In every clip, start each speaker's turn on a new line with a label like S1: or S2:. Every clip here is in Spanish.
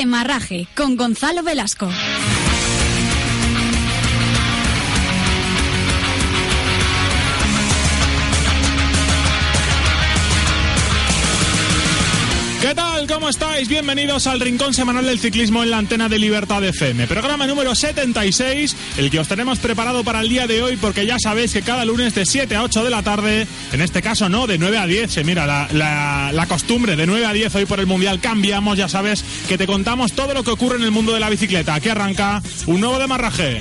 S1: Demarraje con Gonzalo Velasco.
S2: ¿Cómo estáis? Bienvenidos al Rincón Semanal del Ciclismo en la antena de Libertad FM. Programa número 76, el que os tenemos preparado para el día de hoy, porque ya sabéis que cada lunes de 7 a 8 de la tarde, en este caso no, de 9 a 10, se mira la, la, la costumbre, de 9 a 10 hoy por el Mundial cambiamos, ya sabes que te contamos todo lo que ocurre en el mundo de la bicicleta. Aquí arranca un nuevo demarraje.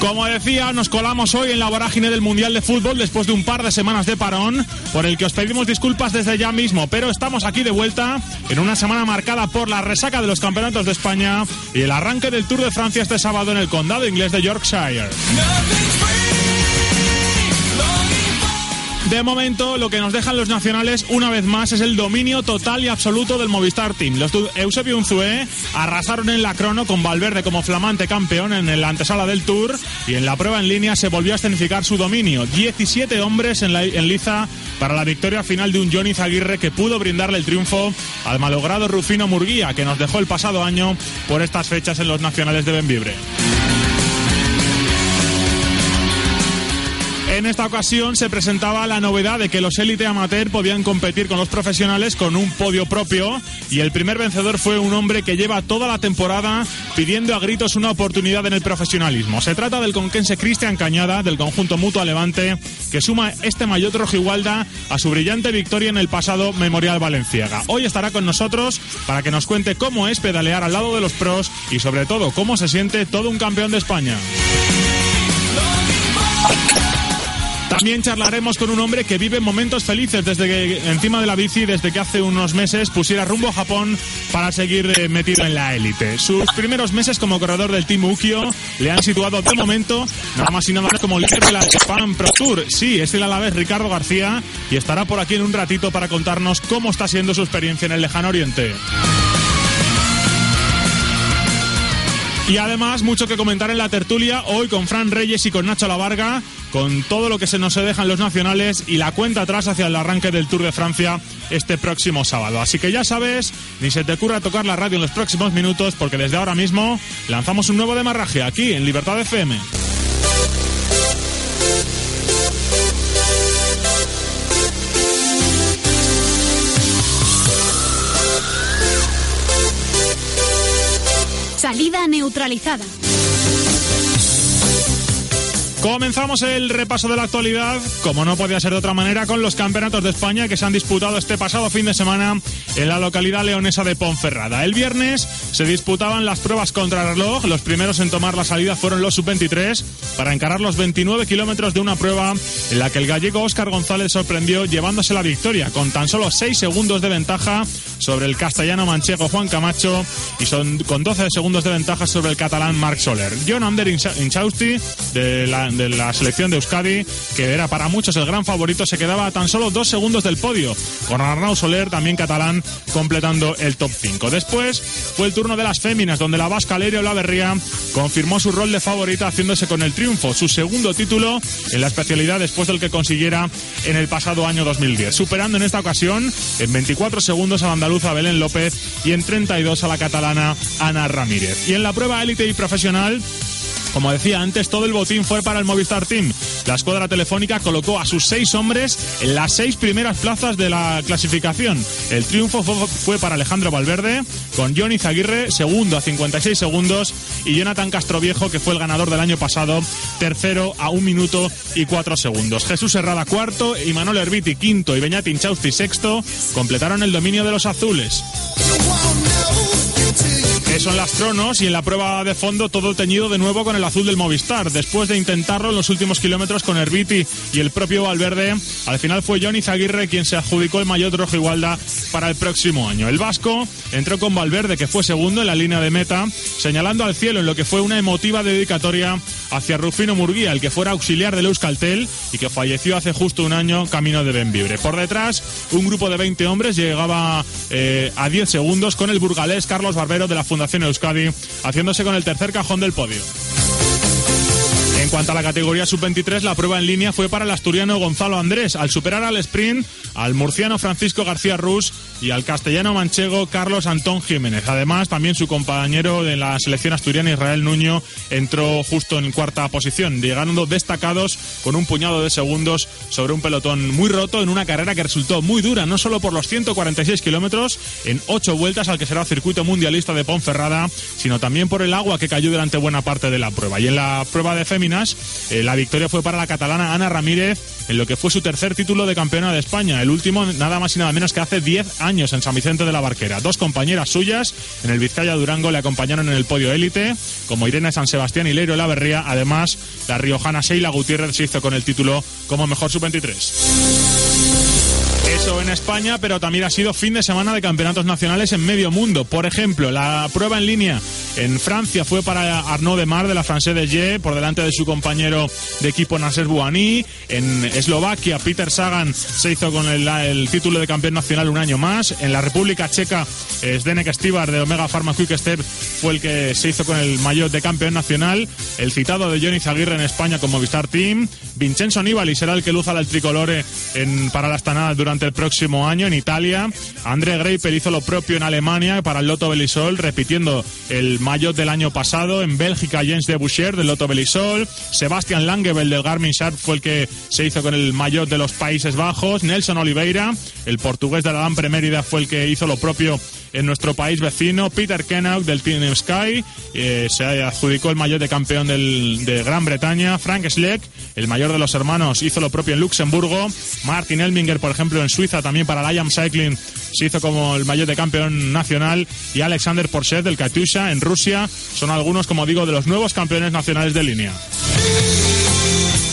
S2: Como decía, nos colamos hoy en la vorágine del Mundial de Fútbol después de un par de semanas de parón, por el que os pedimos disculpas desde ya mismo, pero estamos aquí de vuelta en una semana marcada por la resaca de los campeonatos de España y el arranque del Tour de Francia este sábado en el condado inglés de Yorkshire. De momento, lo que nos dejan los nacionales una vez más es el dominio total y absoluto del Movistar Team. Los Eusebio Unzué arrasaron en la crono con Valverde como flamante campeón en la antesala del Tour y en la prueba en línea se volvió a escenificar su dominio. 17 hombres en, en liza para la victoria final de un Johnny Zaguirre que pudo brindarle el triunfo al malogrado Rufino Murguía que nos dejó el pasado año por estas fechas en los nacionales de Benvibre. En esta ocasión se presentaba la novedad de que los élite amateur podían competir con los profesionales con un podio propio y el primer vencedor fue un hombre que lleva toda la temporada pidiendo a gritos una oportunidad en el profesionalismo. Se trata del conquense Cristian Cañada del conjunto Mutua Levante que suma este maillot rojigualda a su brillante victoria en el pasado Memorial Valenciaga. Hoy estará con nosotros para que nos cuente cómo es pedalear al lado de los pros y sobre todo cómo se siente todo un campeón de España. También charlaremos con un hombre que vive momentos felices desde que encima de la bici, desde que hace unos meses pusiera rumbo a Japón para seguir eh, metido en la élite. Sus primeros meses como corredor del Team Ukio le han situado de momento nada más y nada menos como líder de la Japan Pro Tour. Sí, es el alavés Ricardo García y estará por aquí en un ratito para contarnos cómo está siendo su experiencia en el lejano oriente. Y además, mucho que comentar en la tertulia hoy con Fran Reyes y con Nacho Lavarga, con todo lo que se nos dejan los nacionales y la cuenta atrás hacia el arranque del Tour de Francia este próximo sábado. Así que ya sabes, ni se te ocurra tocar la radio en los próximos minutos, porque desde ahora mismo lanzamos un nuevo demarraje aquí en Libertad FM.
S1: Salida neutralizada.
S2: Comenzamos el repaso de la actualidad, como no podía ser de otra manera, con los campeonatos de España que se han disputado este pasado fin de semana en la localidad leonesa de Ponferrada. El viernes se disputaban las pruebas contra reloj. Los primeros en tomar la salida fueron los sub-23 para encarar los 29 kilómetros de una prueba en la que el gallego Óscar González sorprendió llevándose la victoria con tan solo 6 segundos de ventaja sobre el castellano manchego Juan Camacho y son con 12 segundos de ventaja sobre el catalán Marc Soler. John Ander Inchausti de la de la selección de Euskadi, que era para muchos el gran favorito, se quedaba a tan solo dos segundos del podio, con Arnau Soler, también catalán, completando el top 5. Después fue el turno de las féminas, donde la vasca Lerio Laverría confirmó su rol de favorita haciéndose con el triunfo, su segundo título en la especialidad después del que consiguiera en el pasado año 2010, superando en esta ocasión en 24 segundos a la andaluza Belén López y en 32 a la catalana Ana Ramírez. Y en la prueba élite y profesional, como decía antes, todo el botín fue para el Movistar Team. La escuadra telefónica colocó a sus seis hombres en las seis primeras plazas de la clasificación. El triunfo fue, para Alejandro Valverde, con Johnny Zaguirre, segundo a 56 segundos, y Jonathan Castroviejo, que fue el ganador del año pasado, tercero a un minuto y cuatro segundos. Jesús Herrada cuarto, y Manuel Herbiti quinto y Beñat Inchausti sexto completaron el dominio de los azules que son las cronos y en la prueba de fondo todo teñido de nuevo con el azul del Movistar. Después de intentarlo en los últimos kilómetros con Herbiti y el propio Valverde, al final fue Johnny Zaguirre quien se adjudicó el maillot rojo igualda para el próximo año. El Vasco entró con Valverde, que fue segundo en la línea de meta, señalando al cielo en lo que fue una emotiva dedicatoria hacia Rufino Murguía, el que fuera auxiliar del Euskaltel y que falleció hace justo un año camino de Benvibre. Por detrás, un grupo de 20 hombres llegaba eh, a 10 segundos con el burgalés Carlos Barbero de la Fundación Euskadi, haciéndose con el tercer cajón del podio. En cuanto a la categoría sub-23, la prueba en línea fue para el asturiano Gonzalo Andrés, al superar al sprint al murciano Francisco García Rus y al castellano manchego Carlos Antón Jiménez. Además, también su compañero de la selección asturiana Israel Nuño entró justo en cuarta posición, llegando destacados con un puñado de segundos sobre un pelotón muy roto en una carrera que resultó muy dura, no solo por los 146 kilómetros en ocho vueltas al que será circuito mundialista de Ponferrada, sino también por el agua que cayó durante buena parte de la prueba. Y en la prueba de eh, la victoria fue para la catalana Ana Ramírez en lo que fue su tercer título de campeona de España, el último nada más y nada menos que hace 10 años en San Vicente de la Barquera. Dos compañeras suyas en el Vizcaya Durango le acompañaron en el podio élite, como Irene San Sebastián y Leiro Laverría. Además, la riojana Sheila Gutiérrez se hizo con el título como mejor sub-23 en España, pero también ha sido fin de semana de campeonatos nacionales en medio mundo. Por ejemplo, la prueba en línea en Francia fue para Arnaud Demar de la France de G, por delante de su compañero de equipo Nasser Bouani. En Eslovaquia, Peter Sagan se hizo con el, título de campeón nacional un año más. En la República Checa, Zdenek Stibar de Omega Pharma Quick Step fue el que se hizo con el mayor de campeón nacional. El citado de Johnny Zaguirre en España con Movistar Team. Vincenzo Nibali será el que luza el tricolore en, para las tanadas durante el próximo año en Italia. André Greipel hizo lo propio en Alemania para el Lotto Belisol, repitiendo el maillot del año pasado. En Bélgica, Jens de Boucher del Lotto Belisol. Sebastian Langebel del Garmin Sharp fue el que se hizo con el maillot de los Países Bajos. Nelson Oliveira, el portugués de la Lampre fue el que hizo lo propio en nuestro país vecino. Peter Kennock del Team Sky eh, se adjudicó el mayor de campeón de Gran Bretaña. Frank Schleck, el mayor de los hermanos, hizo lo propio en Luxemburgo. Martin Elminger, por ejemplo, en Suiza, también para la IAM Cycling, se hizo como el mayor de campeón nacional. Y Alexander Porchet del Katusha en Rusia son algunos, como digo, de los nuevos campeones nacionales de línea.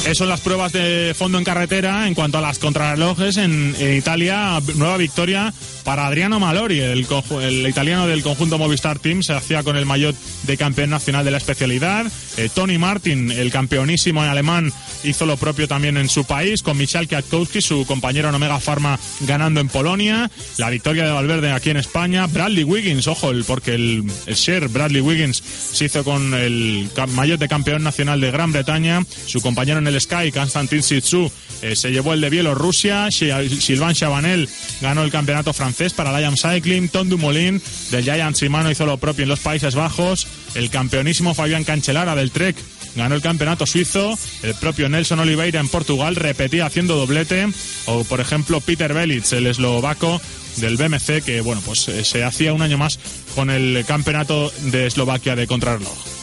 S2: Eso en las pruebas de fondo en carretera. En cuanto a las contrarrelojes, en, Italia, nueva victoria para Adriano Malori, el, el, italiano del conjunto Movistar Team. Se hacía con el maillot de campeón nacional de la especialidad. Eh, Tony Martin, el campeonísimo en alemán, hizo lo propio también en su país, con Michal Kwiatkowski, su compañero en Omega Pharma, ganando en Polonia. La victoria de Valverde aquí en España. Bradley Wiggins, ojo, el, porque el, el Share Bradley Wiggins se hizo con el maillot de campeón nacional de Gran Bretaña. Su compañero en el Sky, Konstantin Sitsu, eh, se llevó el de Bielorrusia. Sylvain Chabanel ganó el campeonato francés para Liam Cycling. Tom Dumoulin del Giant Shimano hizo lo propio en los Países Bajos. El campeonísimo Fabián Cancelara del Trek ganó el campeonato suizo. El propio Nelson Oliveira en Portugal repetía haciendo doblete. O, por ejemplo, Peter Belitz, el eslovaco del BMC, que bueno, pues eh, se hacía un año más con el campeonato de Eslovaquia de contrarreloj.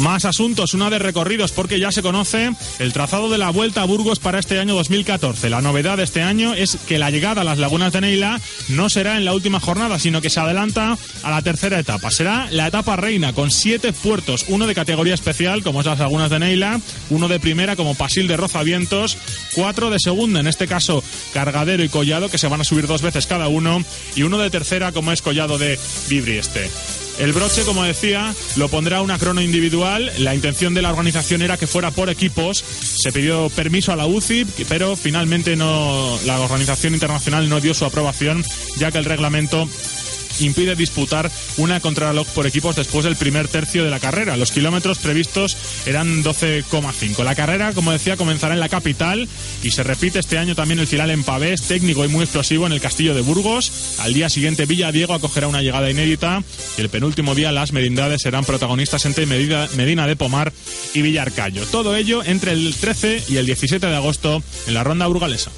S2: Más asuntos, una de recorridos, porque ya se conoce el trazado de la Vuelta a Burgos para este año 2014. La novedad de este año es que la llegada a las lagunas de Neila no será en la última jornada, sino que se adelanta a la tercera etapa. Será la etapa reina, con siete puertos, uno de categoría especial, como es las lagunas de Neila, uno de primera, como Pasil de Rozavientos, cuatro de segunda, en este caso Cargadero y Collado, que se van a subir dos veces cada uno, y uno de tercera, como es Collado de Vibrieste. El broche, como decía, lo pondrá una crono individual. La intención de la organización era que fuera por equipos. Se pidió permiso a la UCI, pero finalmente no, la organización internacional no dio su aprobación, ya que el reglamento impide disputar una contrarreloj por equipos después del primer tercio de la carrera. Los kilómetros previstos eran 12,5. La carrera, como decía, comenzará en la capital y se repite este año también el final en Pavés, técnico y muy explosivo en el Castillo de Burgos. Al día siguiente Villa Diego acogerá una llegada inédita y el penúltimo día las merindades serán protagonistas entre Medina de Pomar y Villarcayo. Todo ello entre el 13 y el 17 de agosto en la ronda burgalesa.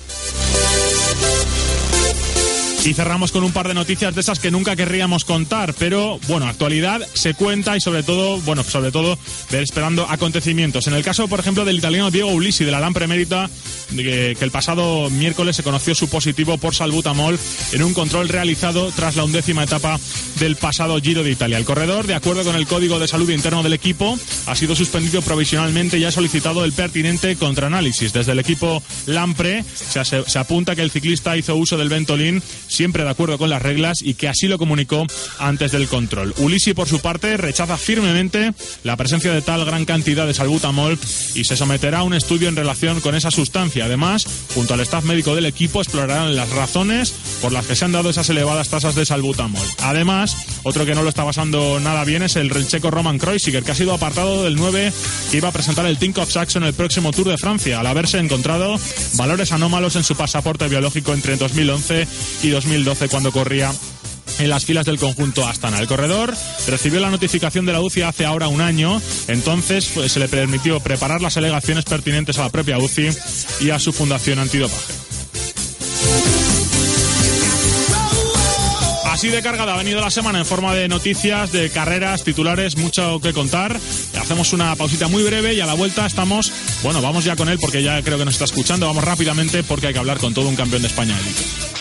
S2: Y cerramos con un par de noticias de esas que nunca querríamos contar, pero bueno, actualidad se cuenta y sobre todo, bueno, sobre todo esperando acontecimientos. En el caso, por ejemplo, del italiano Diego Ulisi de la Lampre Mérita, que, el pasado miércoles se conoció su positivo por salbutamol en un control realizado tras la undécima etapa del pasado Giro de Italia. El corredor, de acuerdo con el Código de Salud Interno del equipo, ha sido suspendido provisionalmente y ha solicitado el pertinente contraanálisis. Desde el equipo Lampre se, se apunta que el ciclista hizo uso del Ventolin siempre de acuerdo con las reglas y que así lo comunicó antes del control. Ulisi, por su parte, rechaza firmemente la presencia de tal gran cantidad de salbutamol y se someterá a un estudio en relación con esa sustancia. Además, junto al staff médico del equipo, explorarán las razones por las que se han dado esas elevadas tasas de salbutamol. Además, otro que no lo está pasando nada bien es el checo Roman Kreuziger, que ha sido apartado del 9 que iba a presentar el Think of Saxon el próximo Tour de Francia, al haberse encontrado valores anómalos en su pasaporte biológico entre 2011 y 2012 cuando corría en las filas del conjunto Astana. El corredor recibió la notificación de la UCI hace ahora un año, entonces pues, se le permitió preparar las alegaciones pertinentes a la propia UCI y a su fundación antidopaje. Así de cargada ha venido la semana en forma de noticias, de carreras, titulares, mucho que contar. Hacemos una pausita muy breve y a la vuelta estamos, bueno, vamos ya con él porque ya creo que nos está escuchando. Vamos rápidamente porque hay que hablar con todo un campeón de España élite.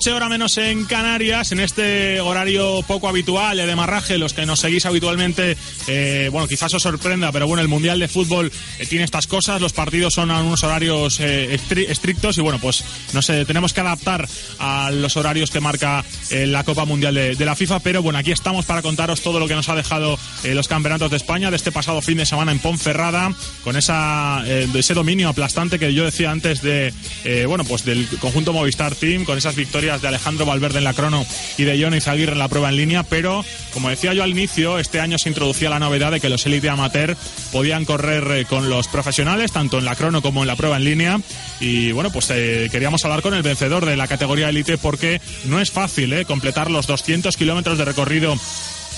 S2: Noche, hora menos en Canarias, en este horario poco habitual de marraje, los que nos seguís habitualmente, eh, bueno, quizás os sorprenda, pero bueno, el Mundial de Fútbol eh, tiene estas cosas, los partidos son a unos horarios eh, estrictos y bueno, pues no sé, tenemos que adaptar a los horarios que marca la Copa Mundial de, la FIFA, pero bueno, aquí estamos para contaros todo lo que nos ha dejado los campeonatos de España de este pasado fin de semana en Ponferrada, con esa, ese dominio aplastante que yo decía antes de, bueno, pues del conjunto Movistar Team, con esas victorias de Alejandro Valverde en la crono y de Johnny Zaguirre en la prueba en línea, pero como decía yo al inicio, este año se introducía la novedad de que los élite amateur podían correr eh, con los profesionales, tanto en la crono como en la prueba en línea. Y bueno, pues eh, queríamos hablar con el vencedor de la categoría élite porque no es fácil eh, completar los 200 kilómetros de recorrido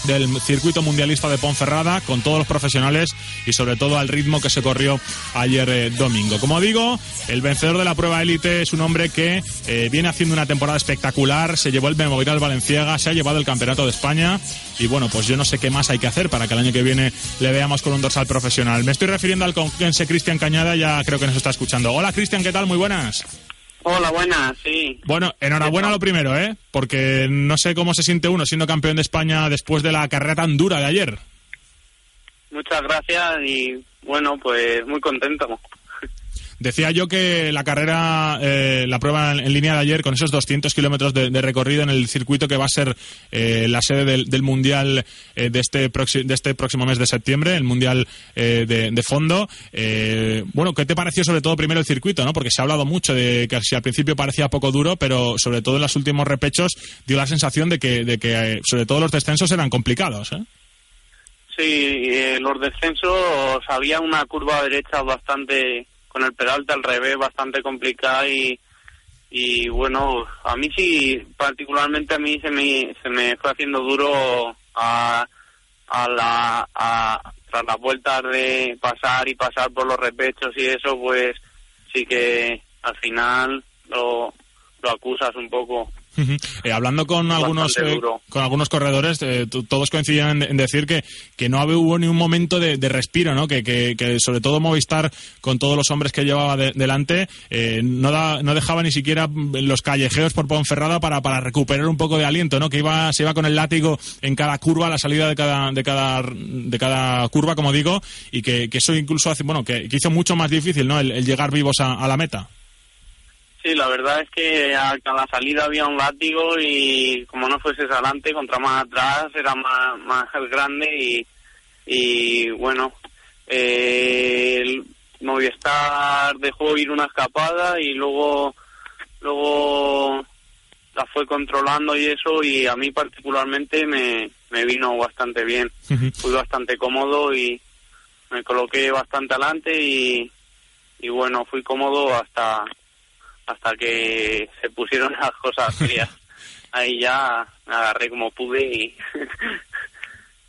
S2: del circuito mundialista de Ponferrada con todos los profesionales y sobre todo al ritmo que se corrió ayer eh, domingo. Como digo, el vencedor de la prueba élite es un hombre que eh, viene haciendo una temporada espectacular, se llevó el Memorial Valenciaga, se ha llevado el Campeonato de España y bueno, pues yo no sé qué más hay que hacer para que el año que viene le veamos con un dorsal profesional. Me estoy refiriendo al conquense Cristian Cañada, ya creo que nos está escuchando. Hola Cristian, ¿qué tal? Muy buenas.
S3: Hola, buenas, sí.
S2: Bueno, enhorabuena lo primero, ¿eh? Porque no sé cómo se siente uno siendo campeón de España después de la carrera tan dura de ayer.
S3: Muchas gracias y bueno, pues muy contento.
S2: Decía yo que la carrera, eh, la prueba en, línea de ayer, con esos 200 kilómetros de, recorrido en el circuito que va a ser eh, la sede del, Mundial eh, de, este de este próximo mes de septiembre, el Mundial de, fondo. bueno, ¿qué te pareció sobre todo primero el circuito? ¿no? Porque se ha hablado mucho de que si al principio parecía poco duro, pero sobre todo en los últimos repechos dio la sensación de que, de que sobre todo los descensos eran complicados.
S3: Sí, los descensos había una curva derecha bastante con el pedalte al revés bastante complicada y, y bueno, a mí sí, particularmente a mí se me, se me fue haciendo duro a, a la, a, tras las vueltas de pasar y pasar por los repechos y eso, pues sí que al final lo, lo acusas un poco.
S2: Eh, hablando con algunos eh, con algunos corredores, eh, todos coincidían en, decir que, que no hubo ni un momento de, respiro, ¿no? Que, que, sobre todo Movistar, con todos los hombres que llevaba delante, no, da, no dejaba ni siquiera los callejeos por Ponferrada para, para recuperar un poco de aliento, ¿no? Que iba, se iba con el látigo en cada curva, a la salida de cada, de cada, de cada curva, como digo, y que, eso incluso hace, bueno, que, hizo mucho más difícil, ¿no? El, llegar vivos a la meta.
S3: Sí, la verdad es que a, la salida había un látigo y como no fueses adelante, contra más atrás era más, más grande y, y bueno, eh, el Movistar dejó ir una escapada y luego, luego la fue controlando y eso y a mí particularmente me, me vino bastante bien. Fui bastante cómodo y me coloqué bastante adelante y, y bueno, fui cómodo hasta hasta que se pusieron las cosas frías. Ahí ya me agarré como pude y...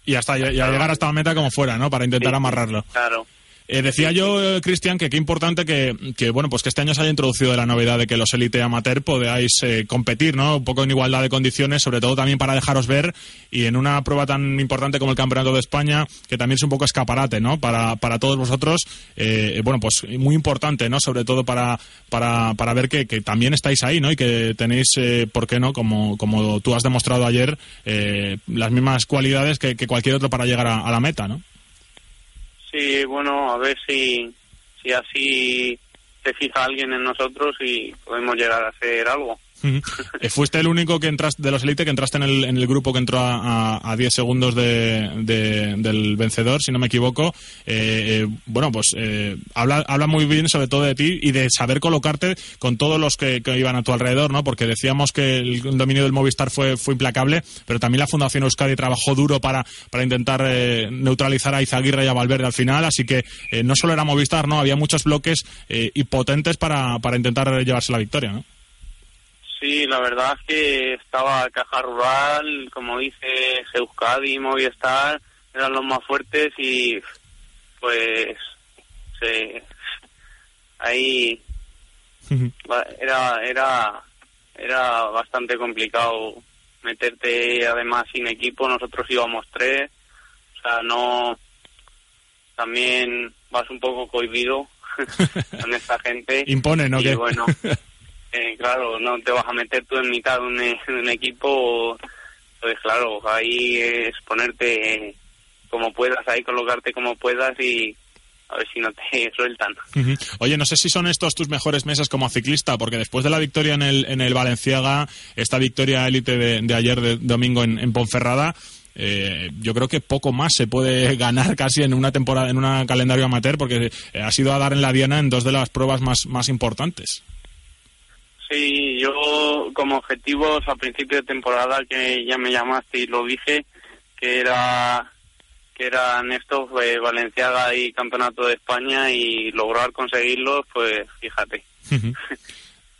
S2: y hasta llegar hasta la meta como fuera, ¿no? Para intentar amarrarlo.
S3: Claro.
S2: Eh, decía yo, Cristian, que qué importante que, que, bueno, pues que este año se haya introducido la novedad de que los élite amateur podáis eh, competir, ¿no? Un poco en igualdad de condiciones, sobre todo también para dejaros ver y en una prueba tan importante como el Campeonato de España, que también es un poco escaparate, ¿no? Para, para todos vosotros, eh, bueno, pues muy importante, ¿no? Sobre todo para, para, para ver que, que también estáis ahí, ¿no? Y que tenéis, ¿por qué no? Como, como tú has demostrado ayer, las mismas cualidades que, que, cualquier otro para llegar a, a la meta, ¿no?
S3: Sí, bueno, a ver si, si así se fija alguien en nosotros y podemos llegar a hacer algo.
S2: Eh, fuiste el único que entraste de los Elite que entraste en el, en el grupo que entró a, 10 segundos de, del vencedor, si no me equivoco. Eh, eh, bueno, pues habla, habla muy bien sobre todo de ti y de saber colocarte con todos los que, iban a tu alrededor, ¿no? Porque decíamos que el dominio del Movistar fue, fue implacable, pero también la Fundación Euskadi trabajó duro para, para intentar neutralizar a Izaguirre y a Valverde al final, así que no solo era Movistar, ¿no? Había muchos bloques y potentes para, para intentar llevarse la victoria, ¿no?
S3: Sí, la verdad es que estaba Caja Rural, como dice Euskadi, Movistar, eran los más fuertes y pues se, ahí era era era bastante complicado meterte además sin equipo nosotros íbamos tres o sea no también vas un poco cohibido con esta gente
S2: impone no
S3: y bueno Eh, claro, no te vas a meter tú en mitad de un, equipo, pues claro, ahí es ponerte como puedas, ahí colocarte como puedas y a ver si no te sueltan.
S2: Oye, no sé si son estos tus mejores meses como ciclista, porque después de la victoria en el, en el Valenciaga, esta victoria élite de, ayer de domingo en, Ponferrada, eh, yo creo que poco más se puede ganar casi en una temporada, en un calendario amateur, porque ha sido a dar en la diana en dos de las pruebas más, más importantes.
S3: Sí, yo como objetivos a principio de temporada que ya me llamaste y lo dije, que era que eran estos pues, Valenciaga y Campeonato de España y lograr conseguirlos, pues fíjate.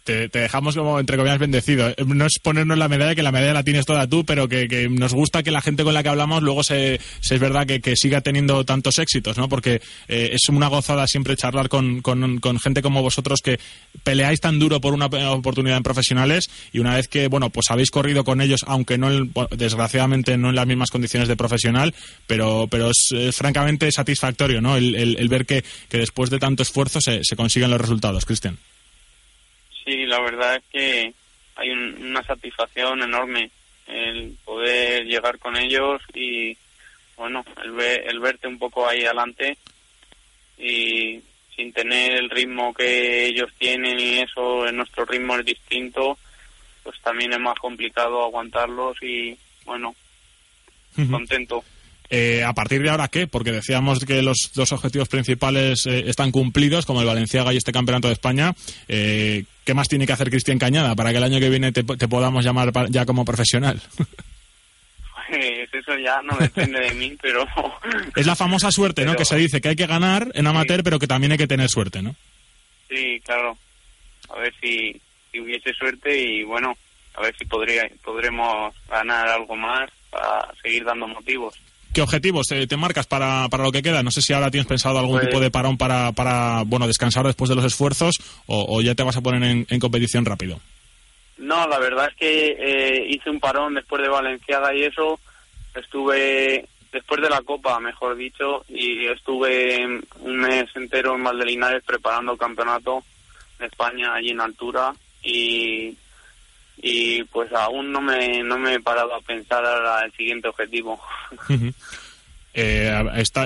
S2: Te, dejamos como entre comillas bendecido. Eh, no es ponernos la medalla, que la medalla la tienes toda tú, pero que, nos gusta que la gente con la que hablamos luego se, es verdad que, siga teniendo tantos éxitos, ¿no? Porque eh, es una gozada siempre charlar con, con, gente como vosotros que peleáis tan duro por una oportunidad en profesionales y una vez que, bueno, pues habéis corrido con ellos, aunque no, desgraciadamente no en las mismas condiciones de profesional, pero, pero es, francamente satisfactorio, ¿no? El, ver que, después de tanto esfuerzo se, se consiguen los resultados, Cristian.
S3: Sí, la verdad es que hay una satisfacción enorme el poder llegar con ellos y bueno, el, el verte un poco ahí adelante y sin tener el ritmo que ellos tienen y eso, nuestro ritmo es distinto, pues también es más complicado aguantarlos y bueno, contento.
S2: Eh, ¿A partir de ahora qué? Porque decíamos que los dos objetivos principales eh, están cumplidos, como el Valenciaga y este Campeonato de España. Eh, ¿Qué más tiene que hacer Cristian Cañada para que el año que viene te, podamos llamar ya como profesional?
S3: Pues eso ya no depende de mí, pero...
S2: Es la famosa suerte, ¿no? Que se dice que hay que ganar en amateur, pero que también hay que tener suerte, ¿no?
S3: Sí, claro. A ver si, si hubiese suerte y bueno, a ver si podría, podremos ganar algo más para seguir dando motivos.
S2: ¿Qué objetivos te, marcas para, para, lo que queda? No sé si ahora tienes pensado algún tipo de parón para, para bueno, descansar después de los esfuerzos o, ya te vas a poner en, competición rápido.
S3: No, la verdad es que eh, hice un parón después de Valenciaga y eso. Estuve después de la Copa, mejor dicho, y estuve un mes entero en Valdelinares preparando el campeonato de España allí en altura y y pues aún no me, no me he parado a pensar al siguiente objetivo.
S2: Eh,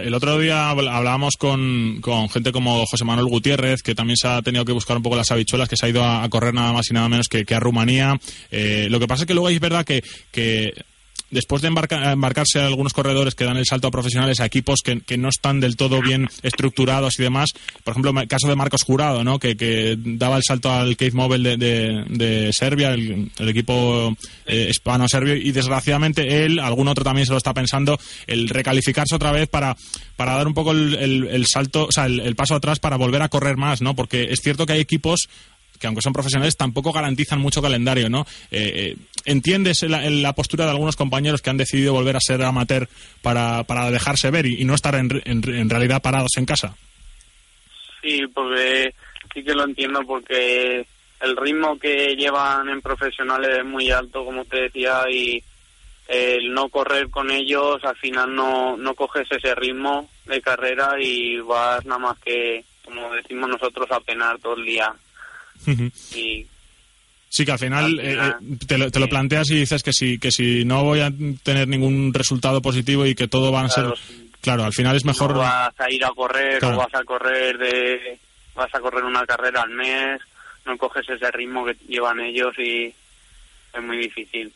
S2: el otro día hablábamos con, con, gente como José Manuel Gutiérrez, que también se ha tenido que buscar un poco las habichuelas, que se ha ido a, correr nada más y nada menos que, que a Rumanía. Eh, lo que pasa es que luego es verdad que, que después de embarcarse algunos corredores que dan el salto a profesionales a equipos que, no están del todo bien estructurados y demás, por ejemplo, el caso de Marcos Jurado, ¿no? que, daba el salto al Cave Mobile de, Serbia, el, equipo eh, hispano-serbio, y desgraciadamente él, algún otro también se lo está pensando, el recalificarse otra vez para, para dar un poco el, salto, o sea, el, paso atrás para volver a correr más, ¿no? porque es cierto que hay equipos que aunque son profesionales tampoco garantizan mucho calendario, ¿no? Eh, eh, ¿Entiendes la, postura de algunos compañeros que han decidido volver a ser amateur para, para dejarse ver y, no estar en, en, realidad parados en casa?
S3: sí, porque sí que lo entiendo porque el ritmo que llevan en profesionales es muy alto, como te decía, y el no correr con ellos, al final no, no coges ese ritmo de carrera y vas nada más que, como decimos nosotros, a penar todo el día. Y
S2: Sí, que al final, eh, eh, te, lo, te, lo, planteas y dices que si, que si no voy a tener ningún resultado positivo y que todo va a ser... Claro, al final es mejor...
S3: No vas a ir a correr o vas a correr de... vas a correr una carrera al mes, no coges ese ritmo que llevan ellos y es muy difícil.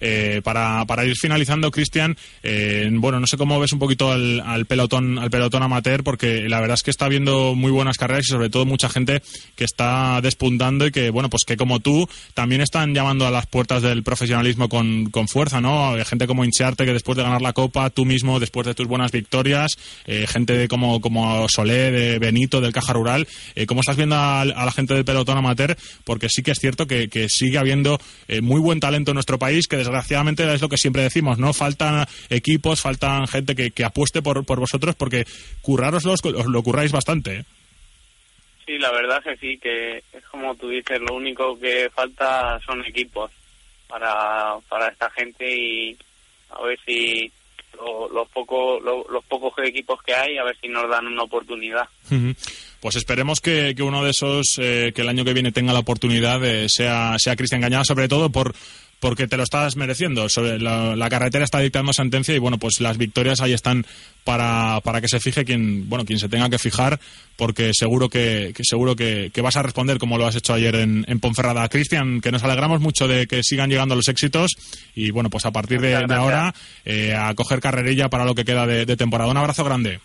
S2: Eh, para, para ir finalizando, Cristian, eh, bueno, no sé cómo ves un poquito al, al, pelotón al pelotón amateur, porque la verdad es que está habiendo muy buenas carreras y sobre todo mucha gente que está despuntando y que, bueno, pues que como tú también están llamando a las puertas del profesionalismo con, con fuerza, ¿no? Gente como Incharte que después de ganar la Copa, tú mismo después de tus buenas victorias, eh, gente de como, como Solé, de Benito, del Caja Rural, eh, ¿cómo estás viendo a, la gente del pelotón amateur? Porque sí que es cierto que, sigue habiendo eh, muy buen talento en nuestro país, que desgraciadamente es lo que siempre decimos, ¿no? Faltan equipos, faltan gente que, que apueste por, por vosotros porque curraroslo os lo curráis bastante. ¿eh?
S3: Sí, la verdad es que sí, que es como tú dices, lo único que falta son equipos para, para esta gente y a ver si lo, los pocos lo, los pocos equipos que hay, a ver si nos dan una oportunidad.
S2: Uh -huh. Pues esperemos que, que, uno de esos eh, que el año que viene tenga la oportunidad de, sea, sea Cristian Gañada, sobre todo por porque te lo estás mereciendo. Sobre la, la, carretera está dictando sentencia y bueno, pues las victorias ahí están para, para que se fije quien, bueno, quien se tenga que fijar, porque seguro que, que seguro que, que, vas a responder como lo has hecho ayer en, en Ponferrada. Cristian, que nos alegramos mucho de que sigan llegando los éxitos y bueno, pues a partir de, de ahora eh, a coger carrerilla para lo que queda de, de temporada. Un abrazo grande.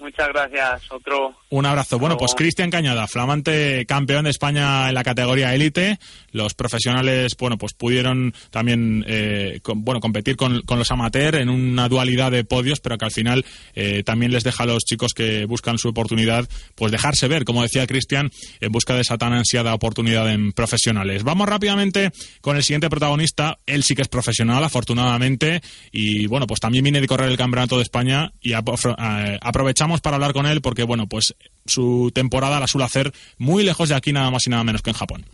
S3: Muchas gracias. Otro.
S2: Un abrazo. Bueno, pues Cristian Cañada, flamante campeón de España en la categoría élite. Los profesionales, bueno, pues pudieron también, eh, con, bueno, competir con, con, los amateurs en una dualidad de podios, pero que al final eh, también les deja a los chicos que buscan su oportunidad, pues dejarse ver, como decía Cristian, en busca de esa tan ansiada oportunidad en profesionales. Vamos rápidamente con el siguiente protagonista. Él sí que es profesional, afortunadamente, y bueno, pues también viene de correr el Campeonato de España y aprovechamos para hablar con él porque, bueno, pues su temporada la suele hacer muy lejos de aquí, nada más y nada menos que en Japón.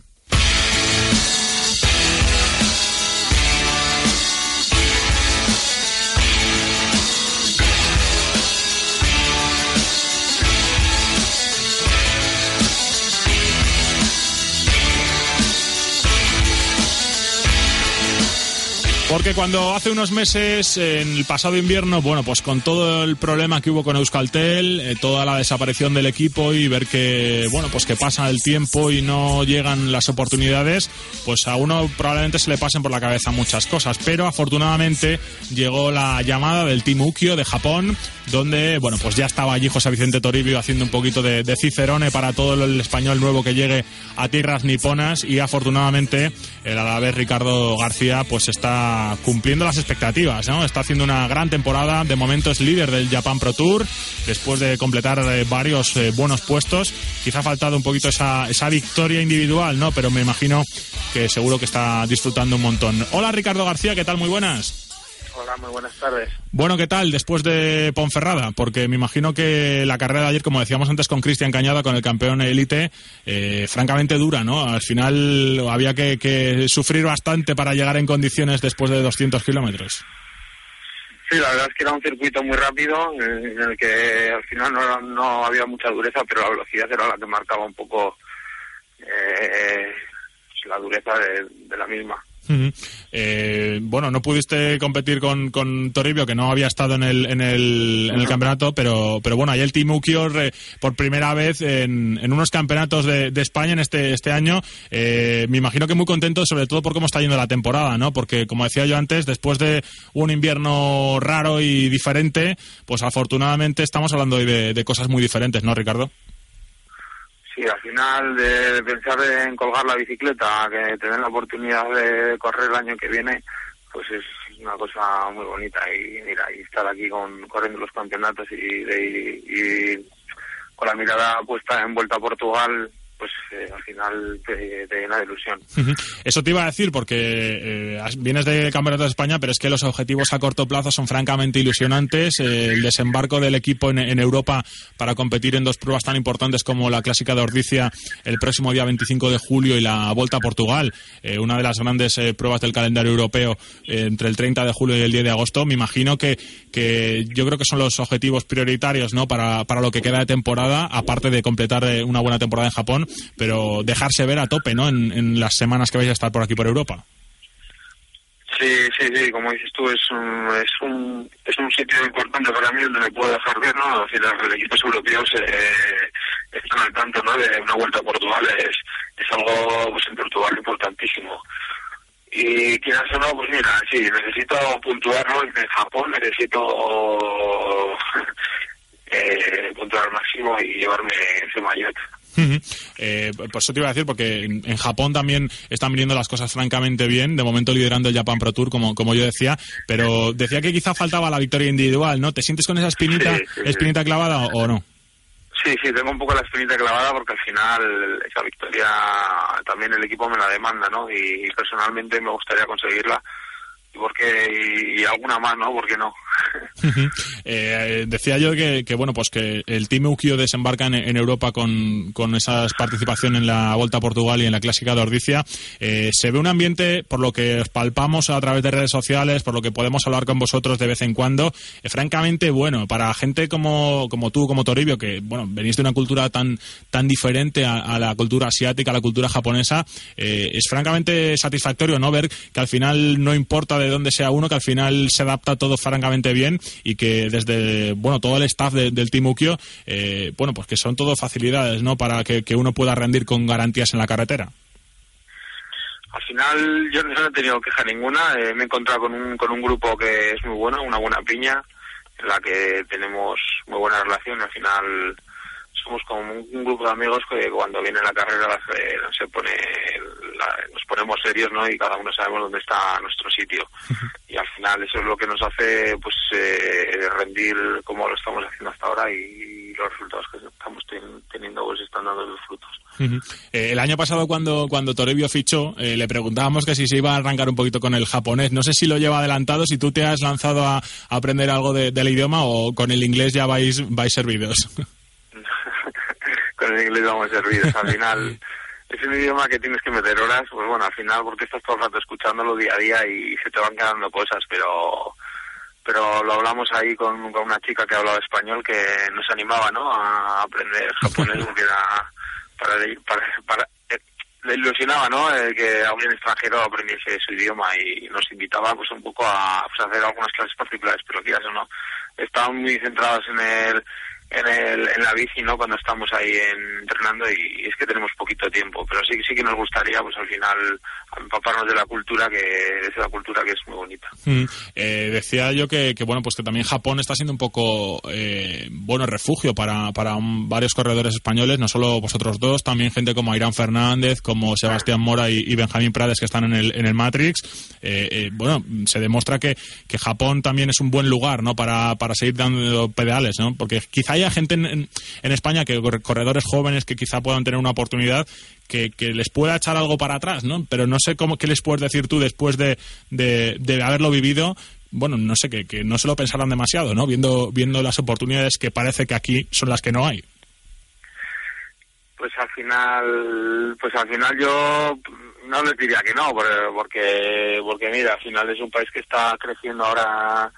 S2: Porque cuando hace unos meses, en el pasado invierno, bueno, pues con todo el problema que hubo con Euskaltel, eh, toda la desaparición del equipo y ver que, bueno, pues que pasa el tiempo y no llegan las oportunidades, pues a uno probablemente se le pasen por la cabeza muchas cosas. Pero afortunadamente llegó la llamada del Team Ukio de Japón, donde, bueno, pues ya estaba allí José Vicente Toribio haciendo un poquito de, de cicerone para todo el español nuevo que llegue a tierras niponas y afortunadamente el alavés Ricardo García pues está cumpliendo las expectativas, ¿no? Está haciendo una gran temporada, de momento es líder del Japan Pro Tour, después de completar eh, varios eh, buenos puestos, quizá ha faltado un poquito esa, esa victoria individual, ¿no? Pero me imagino que seguro que está disfrutando un montón. Hola Ricardo García, ¿qué tal? Muy buenas.
S3: Hola, muy buenas tardes.
S2: Bueno, ¿qué tal después de Ponferrada? Porque me imagino que la carrera de ayer, como decíamos antes con Cristian Cañada, con el campeón élite, eh, francamente dura, ¿no? Al final había que, que, sufrir bastante para llegar en condiciones después de 200 kilómetros.
S3: Sí, la verdad es que era un circuito muy rápido, en el que al final no, no había mucha dureza, pero la velocidad era la que marcaba un poco eh, la dureza de, de la misma.
S2: Uh -huh. eh, bueno, no pudiste competir con, con, Toribio, que no había estado en el, en el, en el campeonato, pero, pero bueno, ahí el Team Ukior eh, por primera vez en, en unos campeonatos de, de, España en este, este año. Eh, me imagino que muy contento, sobre todo por cómo está yendo la temporada, ¿no? Porque, como decía yo antes, después de un invierno raro y diferente, pues afortunadamente estamos hablando hoy de, de cosas muy diferentes, ¿no, Ricardo?
S3: Sí, al final de, pensar en colgar la bicicleta, que tener la oportunidad de correr el año que viene, pues es una cosa muy bonita. Y mira, y estar aquí con corriendo los campeonatos y, y, y con la mirada puesta en Vuelta a Portugal, pues eh, al final
S4: te, te llena de ilusión.
S2: Eso te iba a decir porque eh, vienes de Campeonato de España, pero es que los objetivos a corto plazo son francamente ilusionantes. Eh, el desembarco del equipo en, Europa para competir en dos pruebas tan importantes como la Clásica de Ordicia el próximo día 25 de julio y la Volta a Portugal, eh, una de las grandes pruebas del calendario europeo entre el 30 de julio y el 10 de agosto. Me imagino que, que yo creo que son los objetivos prioritarios ¿no? para, para lo que queda de temporada, aparte de completar una buena temporada en Japón, pero dejarse ver a tope ¿no? en, las semanas que vais a estar por aquí por Europa.
S4: Sí, sí, sí, como dices tú, es un, es un, es un sitio importante para mí donde me puedo dejar ver, ¿no? Decir, los equipos europeos eh, están al tanto, ¿no? De una vuelta a Portugal es, es algo, pues en Portugal importantísimo. Y quieras o no, pues mira, sí, necesito puntuar, ¿no? En Japón necesito eh, puntuar máximo y llevarme ese maillot.
S2: Eh, pues eso te iba a decir, porque en, Japón también están viniendo las cosas francamente bien, de momento liderando el Japan Pro Tour, como, como yo decía, pero decía que quizá faltaba la victoria individual, ¿no? ¿Te sientes con esa espinita, espinita clavada o, no?
S4: Sí, sí, tengo un poco la espinita clavada porque al final esa victoria también el equipo me la demanda, ¿no? Y personalmente me gustaría conseguirla porque y, alguna más, ¿no? ¿Por qué no?
S2: eh, decía yo que, que, bueno, pues que el Team Ukio desembarca en, en Europa con, con esa participación en la Volta a Portugal y en la Clásica de Ordicia. Eh, se ve un ambiente, por lo que palpamos a través de redes sociales, por lo que podemos hablar con vosotros de vez en cuando, eh, francamente bueno, para gente como, como tú, como Toribio, que, bueno, venís de una cultura tan, tan diferente a, a la cultura asiática, a la cultura japonesa, eh, es francamente satisfactorio, ¿no? Ver que al final no importa de dónde sea uno, que al final se adapta todo francamente bien y que desde, bueno, todo el staff de, del Team eh, bueno, pues que son todo facilidades, ¿no? Para que, que, uno pueda rendir con garantías en la carretera.
S4: Al final yo no he tenido queja ninguna, eh, me he encontrado con un, con un grupo que es muy bueno, una buena piña, en la que tenemos muy buena relación, al final somos como un, grupo de amigos que cuando viene la carrera se, se pone la, nos ponemos serios no y cada uno sabemos dónde está nuestro sitio. Y al final eso es lo que nos hace pues eh, rendir como lo estamos haciendo hasta ahora y los resultados que estamos ten, teniendo pues están dando los frutos.
S2: Uh -huh. eh, el año pasado cuando cuando Toribio fichó eh, le preguntábamos que si se iba a arrancar un poquito con el japonés. No sé si lo lleva adelantado si tú te has lanzado a, a aprender algo de, del idioma o con el inglés ya vais vais servidos
S4: con el inglés vamos servidos. Al final es un idioma que tienes que meter horas, pues bueno, al final porque estás todo el rato escuchándolo día a día y se te van quedando cosas, pero pero lo hablamos ahí con, con una chica que hablaba español que nos animaba, ¿no? A aprender japonés porque era para, para, para eh, le ilusionaba, ¿no? El que alguien extranjero aprendiese su idioma y nos invitaba pues un poco a pues, hacer algunas clases particulares, pero quizás o no, estaban muy centrados en el en, el, en la bici, ¿no? Cuando estamos ahí en, entrenando y, es que tenemos poquito tiempo, pero sí, sí que nos gustaría, pues al final, empaparnos de la cultura, que es la cultura que es muy bonita.
S2: Mm, eh, decía yo que, que, bueno, pues que también Japón está siendo un poco, eh, bueno, refugio para, para varios corredores españoles, no solo vosotros dos, también gente como Irán Fernández, como Sebastián Mora y, y Benjamín Prades que están en el, en el Matrix. Eh, eh, bueno, se demuestra que, que Japón también es un buen lugar, ¿no? Para, para seguir dando pedales, ¿no? Porque quizá haya gente en, en, España que corredores jóvenes que quizá puedan tener una oportunidad que, les pueda echar algo para atrás, ¿no? Pero no sé cómo qué les puedes decir tú después de, de, de haberlo vivido. Bueno, no sé, que, que, no se lo pensarán demasiado, ¿no? Viendo, viendo las oportunidades que parece que aquí son las que no hay.
S4: Pues al final, pues al final yo no les diría que no, porque, porque mira, al final es un país que está creciendo ahora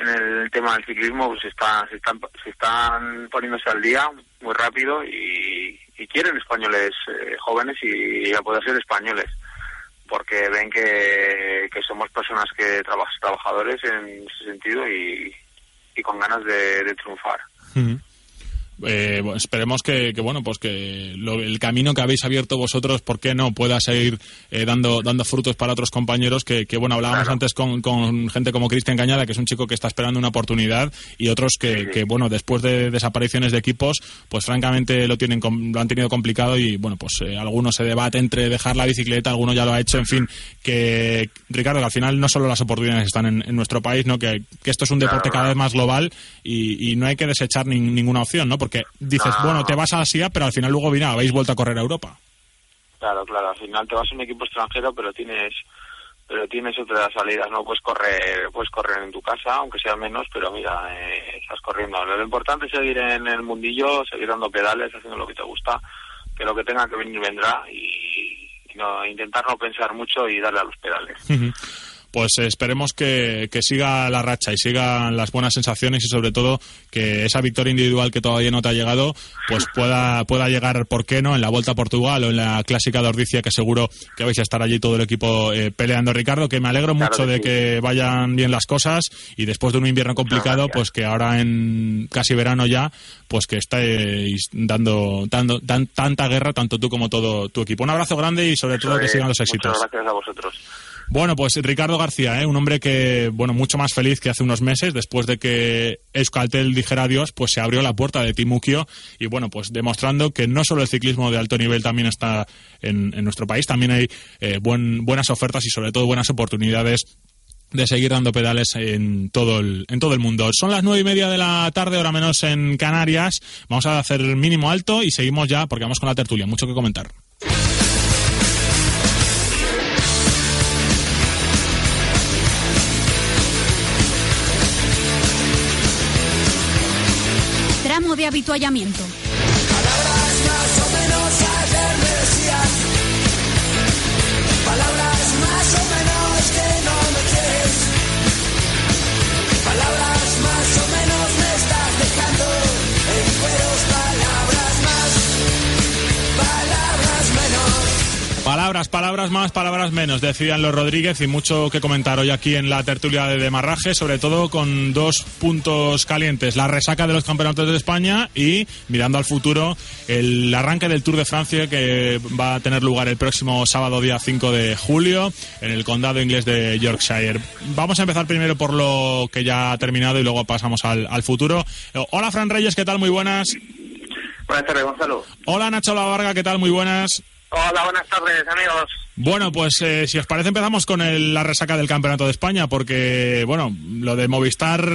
S4: en el tema del ciclismo pues está, se, están, se están poniéndose al día muy rápido y, quieren españoles eh, jóvenes y, y a poder ser españoles porque ven que, somos personas que trabajamos trabajadores en ese sentido y, con ganas de, triunfar.
S2: Eh, esperemos que, que, bueno pues que lo, el camino que habéis abierto vosotros por qué no pueda seguir eh, dando dando frutos para otros compañeros que, que bueno hablábamos
S4: claro.
S2: antes con, con, gente como Cristian Cañada que es un chico que está esperando una oportunidad y otros que, sí, que bueno después de desapariciones de equipos pues francamente lo tienen lo han tenido complicado y bueno pues eh, algunos se debate entre dejar la bicicleta alguno ya lo ha hecho en fin que Ricardo que al final no solo las oportunidades están en, en nuestro país no que, que, esto es un deporte claro. cada vez más global y, y no hay que desechar ni, ninguna opción no porque dices, no. bueno, te vas a Asia, pero al final luego, mira, habéis vuelto a correr a Europa.
S5: Claro, claro, al final te vas a un equipo extranjero, pero tienes pero tienes otras salidas, no puedes correr, puedes correr en tu casa, aunque sea menos, pero mira, eh, estás corriendo. Lo importante es seguir en el mundillo, seguir dando pedales, haciendo lo que te gusta, que lo que tenga que venir vendrá y, no intentar no pensar mucho y darle a los pedales
S2: pues esperemos que, siga la racha y sigan las buenas sensaciones y sobre todo que esa victoria individual que todavía no te ha llegado, pues pueda, pueda llegar, ¿por qué no?, en la Vuelta a Portugal o en la Clásica de Ordicia, que seguro que vais a estar allí todo el equipo eh, peleando. Ricardo, que me alegro mucho de que vayan bien las cosas y después de un invierno complicado, pues que ahora en casi verano ya, pues que estáis dando, dando tanta guerra, tanto tú como todo tu equipo. Un abrazo grande y sobre todo que sigan los éxitos.
S5: Muchas gracias a vosotros.
S2: Bueno, pues Ricardo García, ¿eh? un hombre que, bueno, mucho más feliz que hace unos meses, después de que Euskaltel dijera adiós, pues se abrió la puerta de Timukio y, bueno, pues demostrando que no solo el ciclismo de alto nivel también está en, nuestro país, también hay eh, buenas ofertas y, sobre todo, buenas oportunidades de seguir dando pedales en todo el, todo el mundo. Son las nueve y media de la tarde, hora menos en Canarias. Vamos a hacer mínimo alto y seguimos ya porque vamos con la tertulia. Mucho que comentar.
S1: Habituallamiento.
S2: Palabras, palabras más, palabras menos, decían los Rodríguez y mucho que comentar hoy aquí en la tertulia de Demarraje, sobre todo con dos puntos calientes, la resaca de los campeonatos de España y mirando al futuro el arranque del Tour de Francia que va a tener lugar el próximo sábado día 5 de julio en el condado inglés de Yorkshire. Vamos a empezar primero por lo que ya ha terminado y luego pasamos al, al futuro. Hola Fran Reyes, ¿qué tal? Muy buenas.
S5: Buenas tardes, Gonzalo.
S2: Hola Nacho La Varga, ¿qué tal? Muy buenas.
S5: Hola, buenas tardes, amigos.
S2: Bueno, pues eh, si os parece empezamos con la resaca del Campeonato de España, porque, bueno, lo de Movistar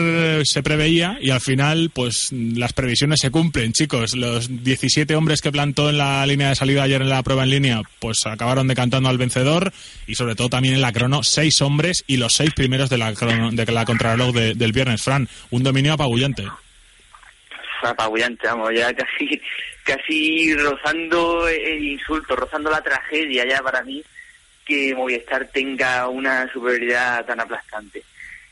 S2: se preveía y al final, pues las previsiones se cumplen, chicos. Los 17 hombres que plantó en la línea de salida ayer en la prueba en línea, pues acabaron decantando al vencedor y sobre todo también en la crono, seis hombres y los seis primeros de la, crono, de la contrarreloj del viernes. Fran, un dominio apabullante
S6: apabullante, vamos, ya casi, casi rozando el insulto, rozando la tragedia ya para mí que Movistar tenga una superioridad tan aplastante.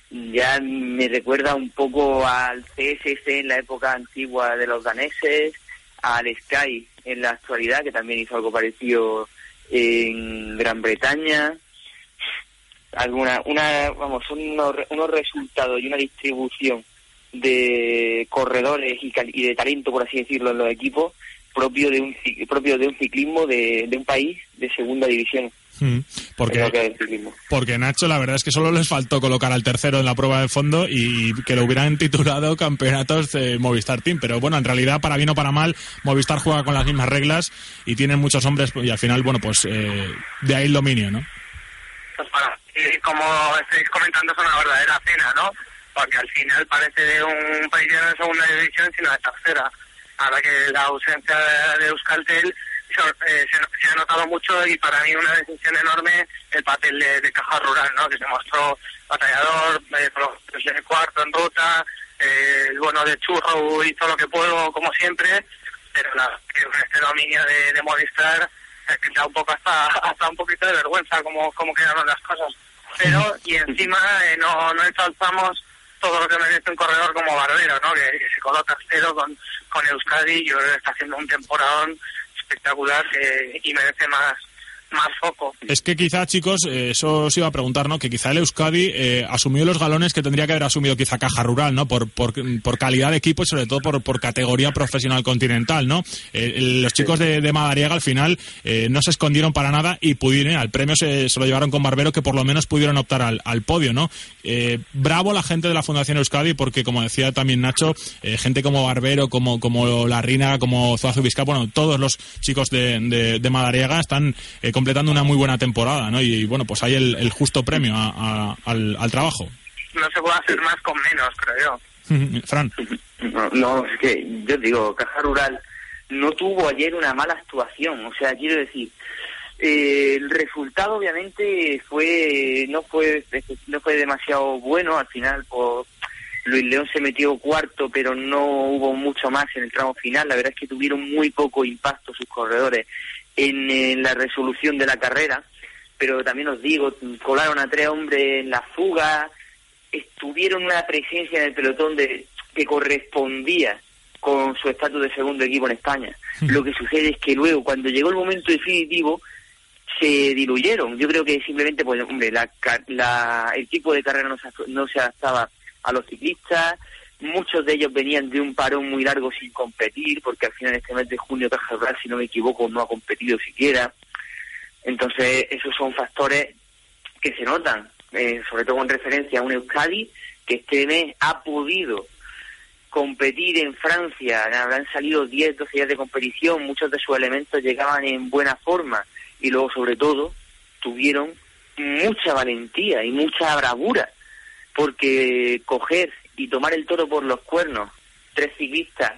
S6: Ya me recuerda un poco al CSC en la época antigua de los daneses, al Sky en la actualidad, que también hizo algo parecido en Gran Bretaña. Alguna, una, vamos, unos, unos resultados y una distribución de corredores y, de talento, por así decirlo, en los equipos propio de un propio de un ciclismo de, un país de segunda división.
S2: Hmm, porque, porque Nacho, la verdad es que solo les faltó colocar al tercero en la prueba de fondo y que lo hubieran titulado campeonatos de Movistar Team. Pero bueno, en realidad, para bien o para mal, Movistar juega con las mismas reglas y tienen muchos hombres y al final, bueno, pues eh, de ahí el dominio, ¿no?
S5: Pues como estáis comentando, es una verdadera cena, ¿no? Porque al final parece de un país de de segunda división, sino de tercera. Ahora que la ausencia de Euskaltel eh, se, ha notado mucho y para mí una decisión enorme el papel de, Caja Rural, ¿no? que se mostró batallador, eh, cuarto en ruta, eh, el bueno de Churro hizo lo que puedo como siempre, pero la, este dominio de, de Movistar da un poco hasta, hasta un poquito de vergüenza como, como quedaron las cosas. Pero, y encima eh, no, no ensalzamos todo lo que merece un corredor como Barbero, ¿no? Que, se coloca cero con, con Euskadi, yo creo está haciendo un temporadón espectacular y merece más más foco.
S2: Es que quizá, chicos, eh, eso os iba a preguntar, ¿no? Que quizá el Euskadi eh, asumió los galones que tendría que haber asumido quizá Caja Rural, ¿no? Por, por, por calidad de equipo y sobre todo por, por categoría profesional continental, ¿no? Eh, los chicos de, de, Madariaga al final no se escondieron para nada y pudieron, al premio se, se, lo llevaron con Barbero que por lo menos pudieron optar al, al podio, ¿no? bravo la gente de la Fundación Euskadi porque, como decía también Nacho, gente como Barbero, como, como Larrina, como Zuazu Vizca, bueno, todos los chicos de, de, de Madariaga están completando una muy buena temporada, ¿no? Y, bueno, pues hay el, justo premio al, trabajo.
S5: No se puede hacer más con menos, creo
S2: yo. Fran.
S6: No, es que yo digo, Caja Rural no tuvo ayer una mala actuación, o sea, quiero decir, Eh, el resultado obviamente fue no fue no fue demasiado bueno al final por Luis León se metió cuarto pero no hubo mucho más en el tramo final la verdad es que tuvieron muy poco impacto sus corredores en, la resolución de la carrera pero también os digo colaron a tres hombres en la fuga estuvieron una presencia en el pelotón de que correspondía con su estatus de segundo equipo en España. Lo que sucede es que luego, cuando llegó el momento definitivo, se diluyeron. Yo creo que simplemente, pues, hombre, la, el tipo de carrera no se, no se adaptaba a los ciclistas. Muchos de ellos venían de un parón muy largo sin competir, porque al final este mes de junio Caja si no me equivoco, no ha competido siquiera. Entonces, esos son factores que se notan, eh, sobre todo con referencia a un Euskadi que este mes ha podido competir en Francia, habrán salido 10, 12 días de competición, muchos de sus elementos llegaban en buena forma y luego sobre todo tuvieron mucha valentía y mucha bravura, porque coger y tomar el toro por los cuernos, tres ciclistas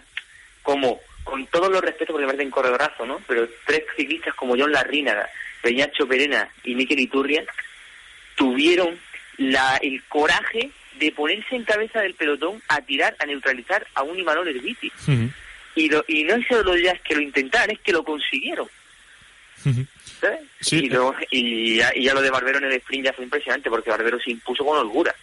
S6: como, con todos los respetos porque me parecen corredorazo, ¿no? Pero tres ciclistas como John Larrínaga, Peñacho Perena y Miquel Iturria, tuvieron la, el coraje de ponerse en cabeza del pelotón a tirar, a neutralizar a un Imanol Herbiti. y, lo, y no es solo ya es que lo intentaron, es que lo consiguieron. y, y, ya, y, ya, lo de Barbero en el sprint ya fue impresionante, porque Barbero se impuso con holgura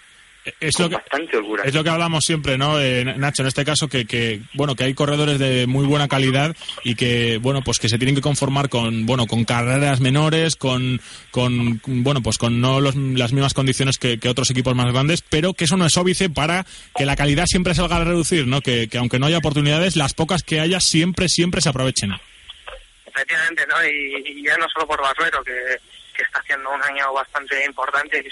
S2: es lo que,
S6: bastante
S2: Es lo que hablamos siempre, ¿no, eh, Nacho? En este caso, que, que, bueno, que hay corredores de muy buena calidad y que, bueno, pues que se tienen que conformar con, bueno, con carreras menores, con, con bueno, pues con no las mismas condiciones que, otros equipos más grandes, pero que eso no es óbice para que la calidad siempre salga a reducir, ¿no? Que, que aunque no haya oportunidades, las pocas que haya siempre, siempre se aprovechen.
S5: Efectivamente, ¿no? Y, ya no solo por Barbero, que, que está haciendo un año bastante importante y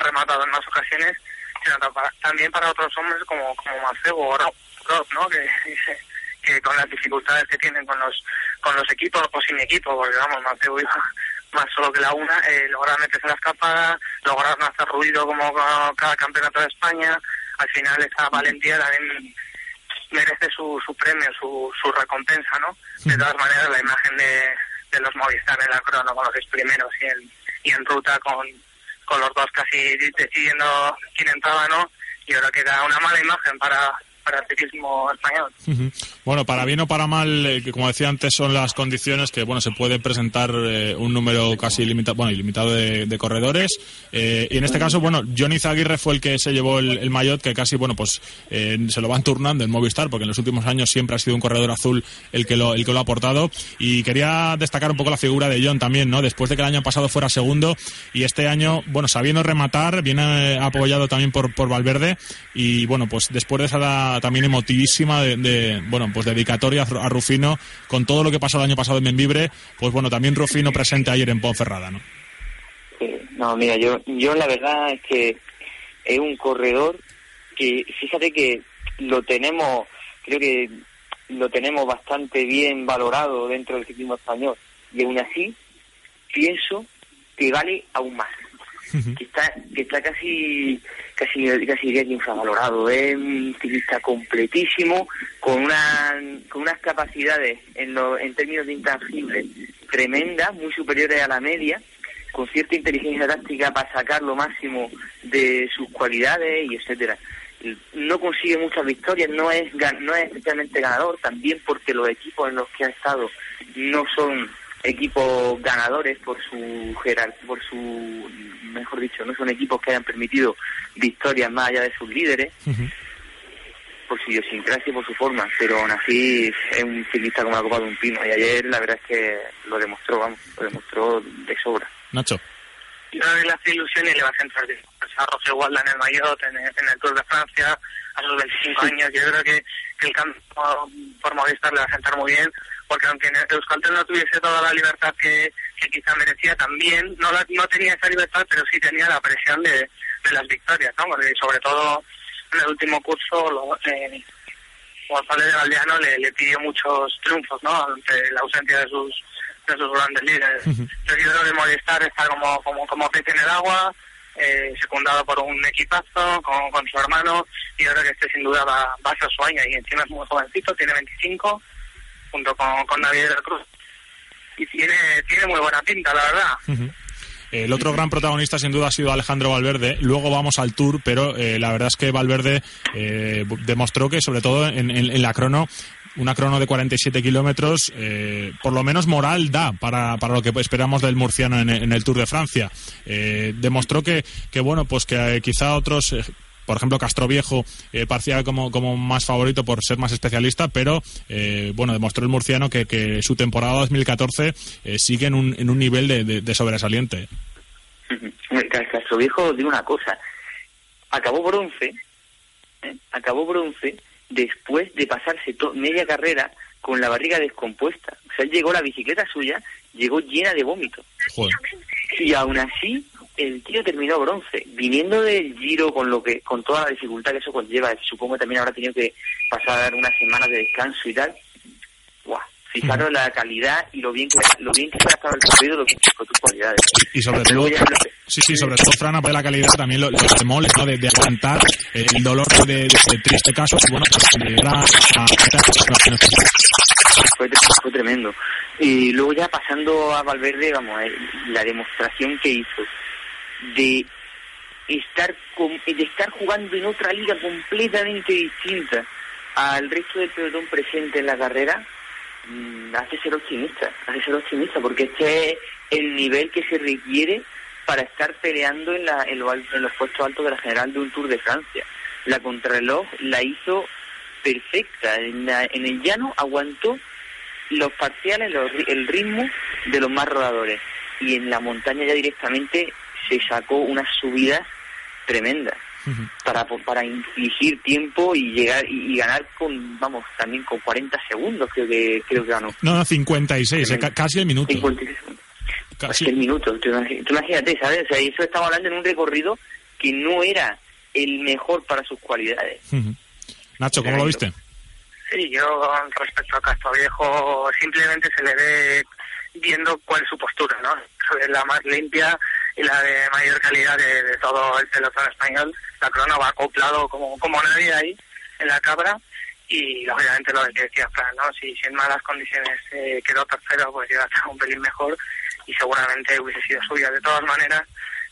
S5: rematado en más ocasiones, sino también para otros hombres como, como Macebo o Rob, ¿no? Que, que con las dificultades que tienen con los con los equipos o sin equipo, porque vamos, Macebo iba más solo que la una, eh, lograron meterse la escapada, lograron hacer ruido como cada campeonato de España, al final esa valentía también merece su, su premio, su, su recompensa, ¿no? De todas maneras, la imagen de, de los Movistar en la crono con los seis primeros y en, y en ruta con, con los dos casi decidiendo quién entraba, ¿no? Y ahora queda una mala imagen para, para el ciclismo español.
S2: Bueno, para bien o para mal, eh, como decía antes, son las condiciones que bueno se puede presentar eh, un número casi ilimitado, bueno, ilimitado de, corredores. Eh, y en este caso, bueno, Johnny Zaguirre fue el que se llevó el, el maillot, que casi, bueno, pues se lo van turnando en Movistar, porque en los últimos años siempre ha sido un corredor azul el que lo, el que lo ha aportado. Y quería destacar un poco la figura de John también, ¿no? Después de que el año pasado fuera segundo y este año, bueno, sabiendo rematar, viene apoyado también por, por Valverde. Y bueno, pues después de esa también emotivísima de, bueno, pues dedicatoria a Rufino con todo lo que pasó el año pasado en Membibre, pues bueno, también Rufino presente ayer en Ponferrada, ¿no?
S6: no, mira, yo, yo la verdad es que es un corredor que, fíjate que lo tenemos, creo que lo tenemos bastante bien valorado dentro del ciclismo español y aún así pienso que vale aún más que está que está casi casi casi diría que infravalorado. Es un ciclista completísimo con una con unas capacidades en lo, en términos de intangibles tremendas muy superiores a la media con cierta inteligencia táctica para sacar lo máximo de sus cualidades y etcétera. No consigue muchas victorias no es no es especialmente ganador también porque los equipos en los que ha estado no son equipos ganadores por su por su mejor dicho no son equipos que hayan permitido victorias más allá de sus líderes. Por su idiosincrasia y por su forma pero aún así es un ciclista como la copa de un pino. Y ayer la verdad es que lo demostró vamos lo demostró de sobra.
S2: Nacho.
S5: Yo creo que las ilusiones le va a centrar a José Walda en el Mayotte, en, el Tour de Francia, a sus 25 años. Yo creo que, el campo por Movistar le va a sentar muy bien porque aunque Euskaltel no tuviese toda la libertad que, quizá merecía, también no, no tenía esa libertad, pero sí tenía la presión de, las victorias, ¿no? sobre todo en el último curso, lo, eh, González de Galdeano le, pidió muchos triunfos, ¿no? Ante la ausencia de sus de sus grandes líderes. Yo creo que Movistar está como, como, como pez en el agua, eh, secundado por un equipazo, con, con su hermano, y yo creo que este sin duda va, va a ser su año, y encima es muy jovencito, tiene 25, junto con, con Navidad Cruz. y tiene, tiene muy buena pinta, la verdad.
S2: El otro gran protagonista sin duda ha sido Alejandro Valverde. Luego vamos al Tour, pero eh, la verdad es que Valverde eh, demostró que sobre todo en, en, la crono una crono de 47 kilómetros, eh, por lo menos moral da para, para lo que esperamos del murciano en, en el Tour de Francia. Eh, demostró que, que, bueno, pues que eh, quizá otros por ejemplo, Castroviejo eh, parecía como, como más favorito por ser más especialista, pero eh, bueno, demostró el murciano que, que su temporada 2014 eh, sigue en un, en un nivel de, de, de sobresaliente.
S6: Castroviejo, digo una cosa, acabó bronce, ¿eh? acabó bronce después de pasarse media carrera con la barriga descompuesta. O sea, él llegó la bicicleta suya, llegó llena de vómito.
S2: Joder.
S6: Y aún así el tío terminó bronce, viniendo del Giro con lo que con toda la dificultad que eso conlleva, supongo que también habrá tenido que pasar unas semanas de descanso y tal. Buah, fijaros la calidad y lo bien que lo bien que ha estado el recorrido, lo bien que fue tus cualidades.
S2: Y sobre todo, sí, sí, sobre todo, Fran, de la calidad también lo, los demoles, ¿no? De, de aguantar el dolor de, de, de triste caso, bueno, pues era a,
S6: fue, fue tremendo. Y luego ya pasando a Valverde, vamos, eh, la demostración que hizo de estar con, de estar jugando en otra liga completamente distinta al resto del pelotón presente en la carrera mmm, hace ser optimista hace ser optimista porque este es el nivel que se requiere para estar peleando en, la, en, lo, en los puestos altos de la general de un Tour de Francia. La contrarreloj la hizo perfecta en, en el llano aguantó los parciales los, el ritmo de los más rodadores y en la montaña ya directamente se sacó unas subidas tremendas uh -huh. para para infligir tiempo y llegar y, y, ganar con vamos también con 40 segundos creo que creo que ganó.
S2: No, no 56 eh, casi el minuto.
S6: 56 casi. El minuto tú, tú imagínate sabes o sea, eso estaba hablando en un recorrido que no era el mejor para sus cualidades.
S2: Uh -huh. Nacho cómo lo viste
S5: Sí, yo respecto a Castro Viejo simplemente se le ve viendo cuál es su postura, ¿no? Es la más limpia y la de mayor calidad de, de todo el pelotón español. La crono va acoplado como, como nadie ahí en la cabra y obviamente lo que decía Fran, ¿no? Si, si en malas condiciones eh, quedó tercero, pues llega a estar un pelín mejor y seguramente hubiese sido suya. De todas maneras,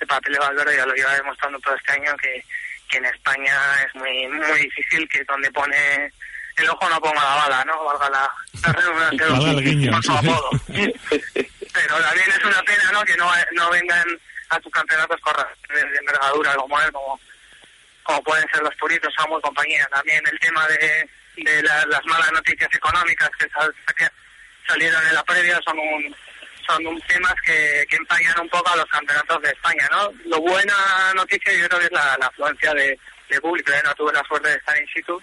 S5: el papel de Valverde ya lo lleva demostrando todo este año que, que en España es muy muy difícil que donde pone el ojo no ponga la bala, ¿no? Valga la, la redundancia su apodo. Pero también es una pena, ¿no? Que no, no vengan a tus campeonatos correr de, envergadura como él, como, como pueden ser los Puritos, Samuel compañía. También el tema de, de la, las malas noticias económicas que, sal, salieron en la previa son un son un temas que, que empañan un poco a los campeonatos de España, ¿no? Lo buena noticia yo creo que es la, la afluencia de, público. Yo no tuve la suerte de estar in situ,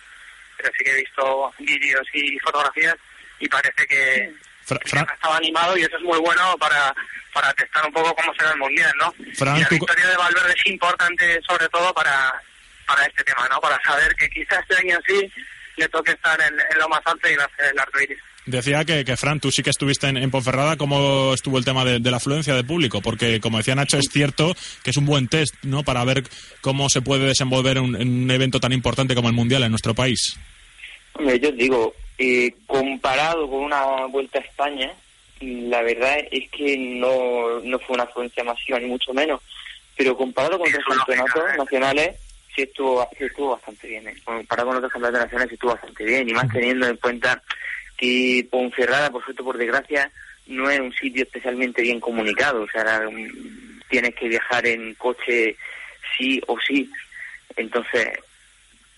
S5: pero sí que he visto vídeos y fotografías y parece que,
S2: Fra
S5: estaba animado y eso es muy bueno para, para testar un poco cómo será el mundial, ¿no?
S2: Fran,
S5: y la victoria de Valverde es importante sobre todo para, para este tema, ¿no? Para saber que quizás este año sí le toque estar en, en lo más alto y ser el arco iris.
S2: Decía que, que, Fran, tú sí que estuviste en, en Ponferrada. ¿Cómo estuvo el tema de, de, la afluencia de público? Porque, como decía Nacho, es cierto que es un buen test, ¿no? Para ver cómo se puede desenvolver un, un evento tan importante como el Mundial en nuestro país.
S6: Hombre, yo digo, eh, comparado con una vuelta a España, la verdad es que no, no fue una afluencia masiva, ni mucho menos. Pero comparado con otros campeonatos nacionales, sí estuvo, sí estuvo bastante bien. ¿eh? Comparado con otros campeonatos nacionales, sí estuvo bastante bien. Y más teniendo en cuenta que Ponferrada, por suerte, por desgracia, no es un sitio especialmente bien comunicado. O sea, un, tienes que viajar en coche sí o sí. Entonces,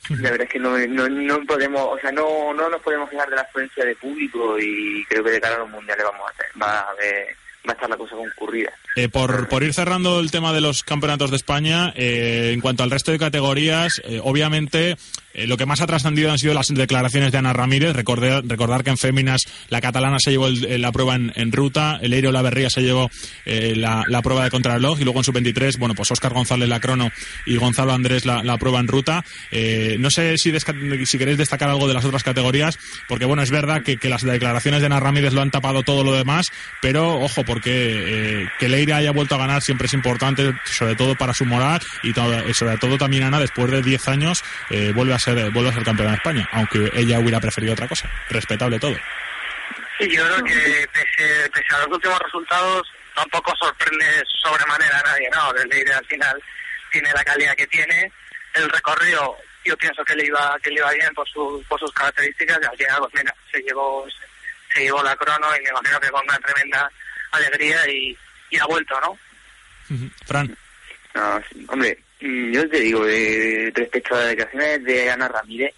S6: la verdad es que no, no, no podemos, o sea, no, no nos podemos fijar de la afluencia de público y creo que de cara a los mundiales vamos a va a haber, va a estar la cosa concurrida.
S2: Eh, por, por ir cerrando el tema de los campeonatos de España, eh, en cuanto al resto de categorías, eh, obviamente eh, lo que más ha trascendido han sido las declaraciones de Ana Ramírez. Recordar, recordar que en féminas la catalana se llevó el, la prueba en, ruta, el Eiro La Berría se llevó eh, la, la, prueba de contrarreloj y luego en su 23, bueno, pues Óscar González la crono y Gonzalo Andrés la, la prueba en ruta. Eh, no sé si, si queréis destacar algo de las otras categorías, porque bueno, es verdad que, que las declaraciones de Ana Ramírez lo han tapado todo lo demás, pero ojo, porque que Leire haya vuelto a ganar siempre es importante, sobre todo para su moral y sobre todo también Ana, después de 10 años, vuelve a ser ser, vuelve a ser campeona de España, aunque ella hubiera preferido otra cosa. Respetable todo.
S5: Sí, yo creo que pese, pese a los últimos resultados, tampoco sorprende sobremanera a nadie, ¿no? Desde al final tiene la calidad que tiene, el recorrido yo pienso que le iba que le iba bien por, su, por sus características y al final pues mira se llevó se llevó la crono y me imagino que con una tremenda alegría y, y ha vuelto no
S2: Fran
S6: no, hombre mm, yo te digo de, respecto a las declaraciones de Ana Ramírez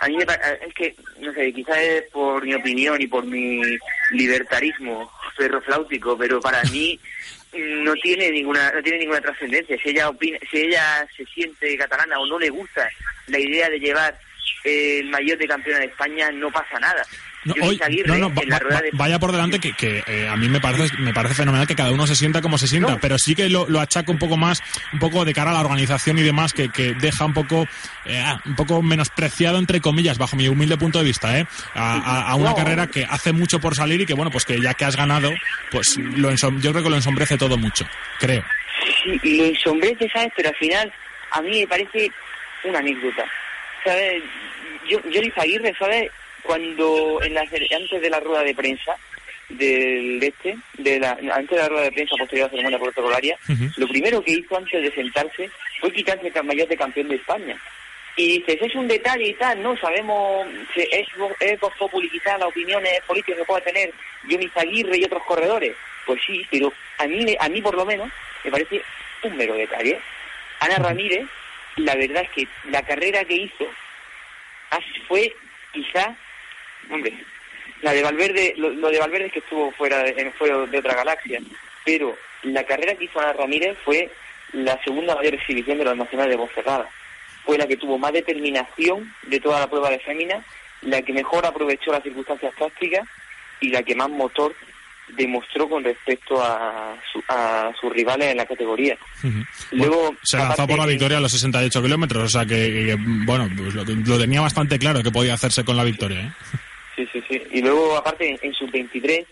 S6: a mí me, es que no sé quizás es por mi opinión y por mi libertarismo ferrofláutico pero para mí no tiene ninguna no tiene ninguna trascendencia. Si ella opina, si ella se siente catalana o no le gusta la idea de llevar el mayor de campeona de España no pasa nada
S2: no, no, vaya por delante que, que eh, a mí me parece me parece fenomenal que cada uno se sienta como se sienta, pero sí que lo, lo, achaca un poco más, un poco de cara a la organización y demás, que, que deja un poco eh, ah, un poco menospreciado entre comillas, bajo mi humilde punto de vista, ¿eh? a, a, una carrera que hace mucho por salir y que bueno, pues que ya que has ganado, pues lo yo creo que lo ensombrece todo mucho, creo.
S6: Sí, lo ensombrece, ¿sabes? Pero al final a mí me parece una anécdota, ¿sabes? Yo, yo Aguirre, ¿sabes? Cuando en la, antes de la rueda de prensa del este, de la, antes de la rueda de prensa posterior a la ceremonia protocolaria, lo primero que hizo antes de sentarse fue quitarse el mayor de campeón de España. Y dices, es un detalle y tal, no sabemos, es, es Populi las opiniones políticas que pueda tener Johnny Aguirre y otros corredores. Pues sí, pero a mí, a mí por lo menos me parece un mero detalle. Ana Ramírez, la verdad es que la carrera que hizo fue quizás hombre, la de Valverde, lo, de Valverde es que estuvo fuera de, de otra galaxia, pero la carrera que hizo Ana Ramírez fue la segunda mayor exhibición de los nacionales de Bonferrada. Fue la que tuvo más determinación de toda la prueba de fémina, la que mejor aprovechó las circunstancias tácticas y la que más motor demostró con respecto a, a sus rivales en la categoría.
S2: Luego se lanzó por la victoria a los 68 kilómetros, o sea que, bueno, pues lo, lo, tenía bastante claro que podía hacerse con la victoria. ¿eh?
S6: Sí, sí, sí. Y luego, aparte, en, su 23,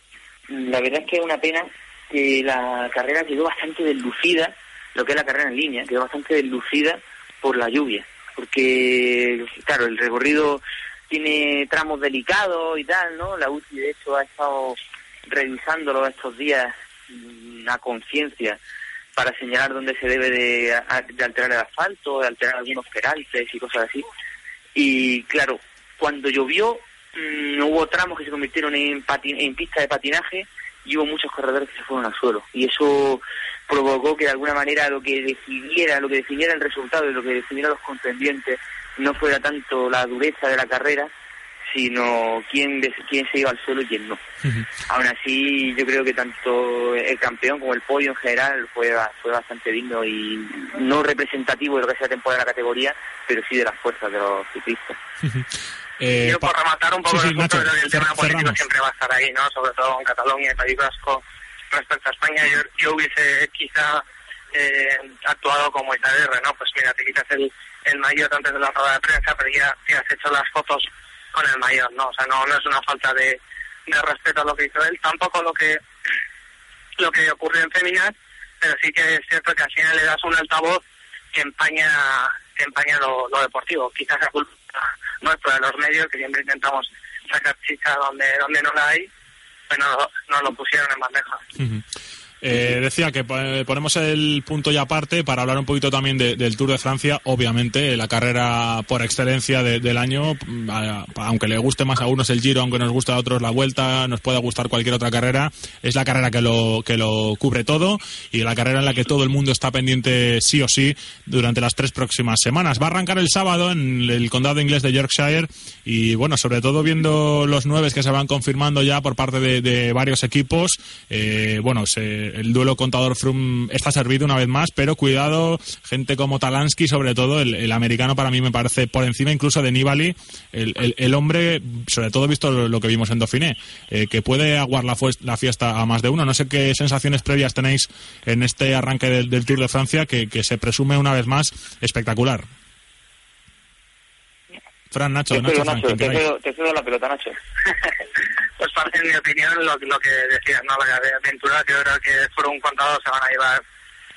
S6: la verdad es que es una pena que la carrera quedó bastante deslucida, lo que es la carrera en línea, quedó bastante deslucida por la lluvia. Porque, claro, el recorrido tiene tramos delicados y tal, ¿no? La UCI, de hecho, ha estado revisándolo estos días mm, a conciencia para señalar dónde se debe de, de, alterar el asfalto, de alterar algunos peraltes y cosas así. Y claro, cuando llovió Mm, hubo tramos que se convirtieron en, en pista de patinaje y hubo muchos corredores que se fueron al suelo. Y eso provocó que de alguna manera lo que decidiera, lo que definiera el resultado y lo que definiera los contendientes no fuera tanto la dureza de la carrera, sino quién, quién se iba al suelo y quién no. Aún así, yo creo que tanto el campeón como el podio en general fue, fue bastante digno y no representativo de lo que sea temporada de la categoría, pero sí de las fuerzas de los ciclistas.
S5: Eh, yo por rematar un poco el tema político siempre va a estar ahí, ¿no? Sobre todo en Cataluña y País Vasco respecto a España. Yo, yo hubiese quizá eh, actuado como Isabel ¿no? Pues mira, te quitas el, el mayor antes de la rueda de prensa, pero ya, ya has hecho las fotos con el mayor, ¿no? O sea, no, no es una falta de, de respeto a lo que hizo él, tampoco lo que lo que ocurrió en Féminas, pero sí que es cierto que al final le das un altavoz que empaña, que empaña lo, lo deportivo. Quizás a culpa nuestro de los medios, que siempre intentamos sacar chicha donde, donde no la hay, pero no, lo pusieron en bandeja.
S2: Eh, decía que ponemos el punto y aparte para hablar un poquito también del Tour de Francia. Obviamente, la carrera por excelencia del año, aunque le guste más a unos el Giro, aunque nos guste a otros la Vuelta, nos pueda gustar cualquier otra carrera, es la carrera que lo, que lo cubre todo y la carrera en la que todo el mundo está pendiente sí o sí durante las tres próximas semanas. Va a arrancar el sábado en el condado inglés de Yorkshire y, bueno, sobre todo viendo los nueve que se van confirmando ya por parte de, varios equipos, eh, bueno, el duelo contador Froome está servido una vez más, pero cuidado, gente como Talansky, sobre todo el, americano para mí me parece por encima incluso de Nibali, el, hombre, sobre todo visto lo, que vimos en Dauphiné, eh, que puede aguar la, fiesta a más de uno. No sé qué sensaciones previas tenéis en este arranque del, Tour de Francia, que, se presume una vez más espectacular. Fran, Nacho,
S6: te cedo la pelota, Nacho.
S5: pues en mi opinión, lo, lo que decías, ¿no? La de aventura, yo creo que por un contador se van a llevar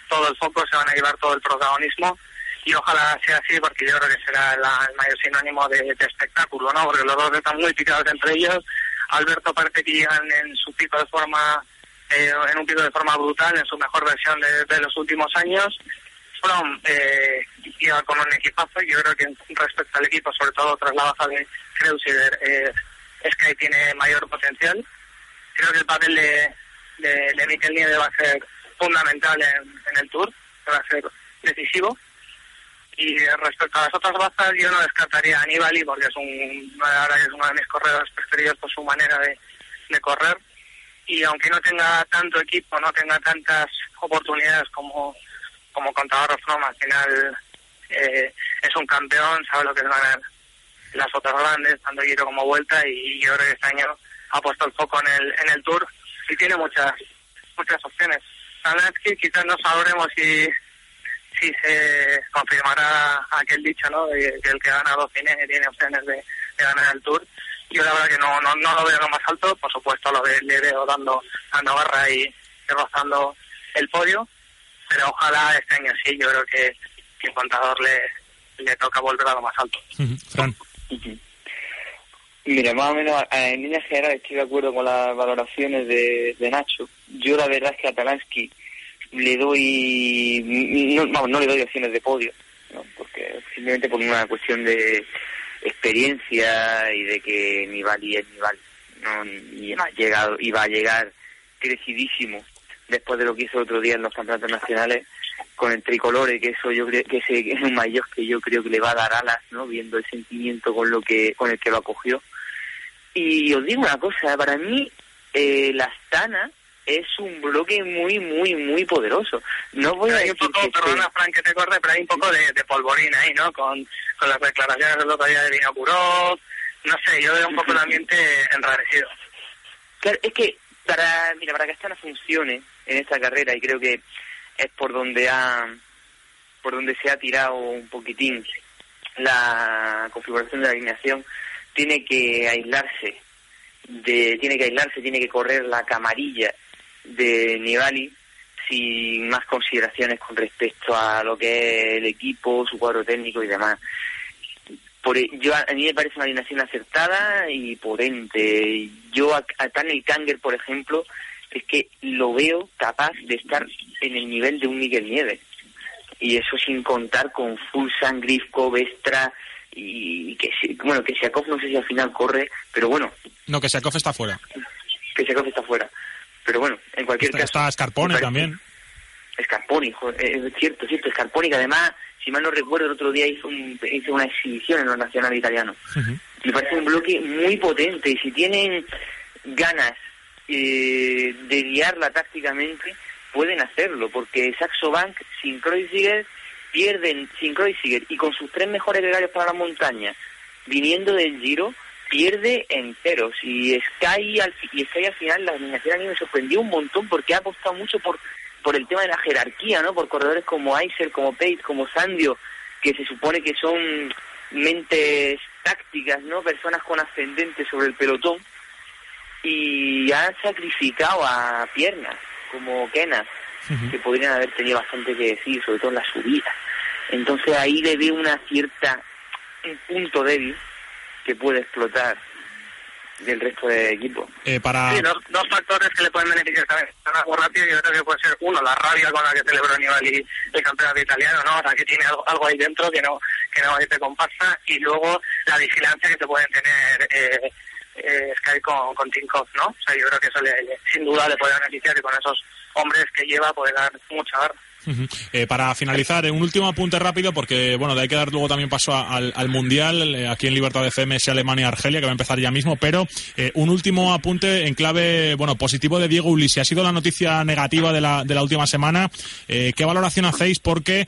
S5: todo el foco, se van a llevar todo el protagonismo y ojalá sea así porque yo creo que será el mayor sinónimo de, espectáculo, ¿no? Porque los dos están muy picados entre ellos, Alberto parece que llegan en su pico de forma, eh, en un pico de forma brutal, en su mejor versión de, los últimos años. From eh, iba con un equipazo, yo creo que respecto al equipo, sobre todo tras la baja de Kreuziger, eh, Sky tiene mayor potencial. Creo que el papel de, de, de Nieve va a ser fundamental en, en el Tour, va a ser decisivo y respecto a las otras bazas, yo no descartaría a Aníbali porque es un, ahora es uno de mis corredores preferidos por su manera de, de correr. Y aunque no tenga tanto equipo, no tenga tantas oportunidades como, como contador From, al final eh, es un campeón, sabe lo que es ganar las otras grandes, tanto giro como vuelta, y yo creo que este año ha puesto el foco en el, en el Tour y tiene muchas muchas opciones. que quizás no sabremos si si se confirmará aquel dicho, ¿no? De que el que gana dos tiene, tiene opciones de, ganar el Tour. Yo la verdad que no, no, no lo veo lo más alto, por supuesto lo le veo dando, dando barra y, rozando el podio, pero ojalá este año sí, yo creo que, que el contador le, le toca volver a lo más alto.
S6: Mira, más o menos en línea general estoy de acuerdo con las valoraciones de, de Nacho. Yo la verdad es que a Talansky le doy, no, no le doy opciones de podio, porque simplemente por una cuestión de experiencia y de que Nibali es Nibali, ¿no? y ha llegado, y va a llegar crecidísimo después de lo que hizo el otro día en los campeonatos nacionales con el tricolor y que eso yo creo que ese es un mayor que yo creo que le va a dar alas no viendo el sentimiento con lo que con el que lo acogió y os digo una cosa para mí eh, la Astana es un bloque muy, muy, muy poderoso. No voy a
S5: decir un poco, perdona, Frank, que te corte, pero hay un poco de, de polvorina ahí, ¿no? Con, con las declaraciones del otro día de Vinocurov. No sé, yo veo un poco el ambiente enrarecido.
S6: Claro, es que para, mira, para que esta no funcione en esta carrera, y creo que es por donde ha, por donde se ha tirado un poquitín la configuración de la alineación, tiene que aislarse de, tiene que aislarse, tiene que correr la camarilla de Nibali sin más consideraciones con respecto a lo que es el equipo, su cuadro técnico y demás. Por, e, yo a mí me parece una alineación acertada y potente. Yo a, a Tanel Kanger, por ejemplo, es que lo veo capaz de estar en el nivel de un Miguel Nieves. Y eso sin contar con Fulsan, Grifko, Vestra y que bueno, que Siakov no sé si al final corre, pero bueno.
S2: No, que Siakov está fuera.
S6: Que Siakov está fuera. Pero bueno, en cualquier caso...
S2: Está Scarpone también.
S6: Scarponi, eh, es cierto, cierto. Scarponi que además, si mal no recuerdo, el otro día hizo, hizo una exhibición en los nacionales italianos. Me parece un bloque muy potente y si tienen ganas eh, de guiarla tácticamente, pueden hacerlo, porque Saxo Bank sin Kreuziger pierden, sin Kreuziger y con sus tres mejores gregarios para la montaña, viniendo del Giro, pierde enteros y Sky al, y Sky al final la alineación a mí me sorprendió un montón porque ha apostado mucho por por el tema de la jerarquía, ¿no? Por corredores como Aiser, como Pate, como Sandio, que se supone que son mentes tácticas, ¿no? Personas con ascendente sobre el pelotón y han sacrificado a piernas como Kenas, que podrían haber tenido bastante que decir, sobre todo en la subida. Entonces ahí le veo una cierta un punto débil que puede explotar del resto de equipo.
S2: Eh, para...
S5: Sí, dos, factores que le pueden beneficiar también. Algo rápido yo creo que puede ser uno, la rabia con la que celebró Nibali el campeonato italiano, ¿no? O sea, que tiene algo, ahí dentro que no que no te comparsa y luego la vigilancia que te pueden tener eh, eh, Sky con, con Tinkoff, ¿no? O sea, yo creo que eso sin duda le puede beneficiar y con esos hombres que lleva puede dar mucha garra.
S2: Eh, para finalizar, un último apunte rápido, porque bueno, de hay que dar luego también paso al, Mundial, eh, aquí en Libertad FM es Alemania-Argelia, que va a empezar ya mismo, pero eh, un último apunte en clave, bueno, positivo de Diego Ulisi. Ha sido la noticia negativa de la, de la última semana. ¿Qué valoración hacéis? Porque,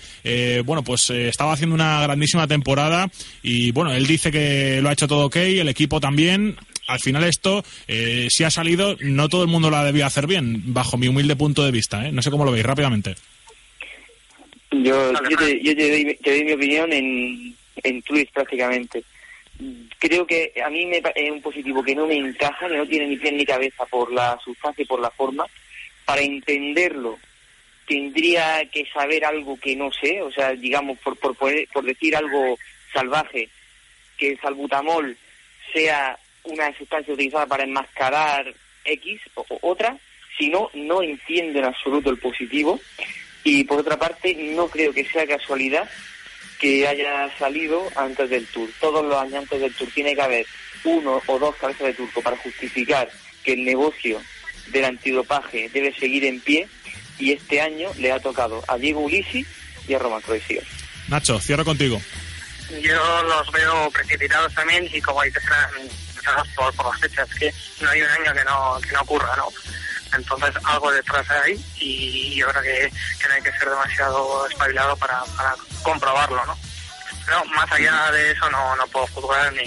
S2: bueno, pues estaba haciendo una grandísima temporada y, bueno, él dice que lo ha hecho todo ok, el equipo también al final esto, si ha salido, no todo el mundo la debía hacer bien, bajo mi humilde punto de vista. No sé cómo lo veis rápidamente.
S6: Yo, yo, te, doy, mi opinión en, en tweets prácticamente. Creo que a mí me es un positivo que no me encaja, que no tiene ni pie ni cabeza por la sustancia y por la forma. Para entenderlo tendría que saber algo que no sé, o sea, digamos, por, por, por decir algo salvaje, que el salbutamol sea una sustancia utilizada para enmascarar X o, otra, si no, no entiendo en absoluto el positivo. Y por otra parte, no creo que sea casualidad que haya salido antes del Tour. Todos los años antes del Tour tiene que haber uno o dos cabezas de turco para justificar que el negocio del antidopaje debe seguir en pie y este año le ha tocado a Diego Ulisi y a Roman Croesio.
S2: Nacho, cierro contigo.
S5: Yo los veo precipitados también y como por, por las fechas, que no hay un año que no, que no ocurra, ¿no? Entonces algo detrás hay y yo que, que no hay que ser demasiado espabilado para, para comprobarlo, ¿no? Pero más allá de eso no, no puedo juzgar ni,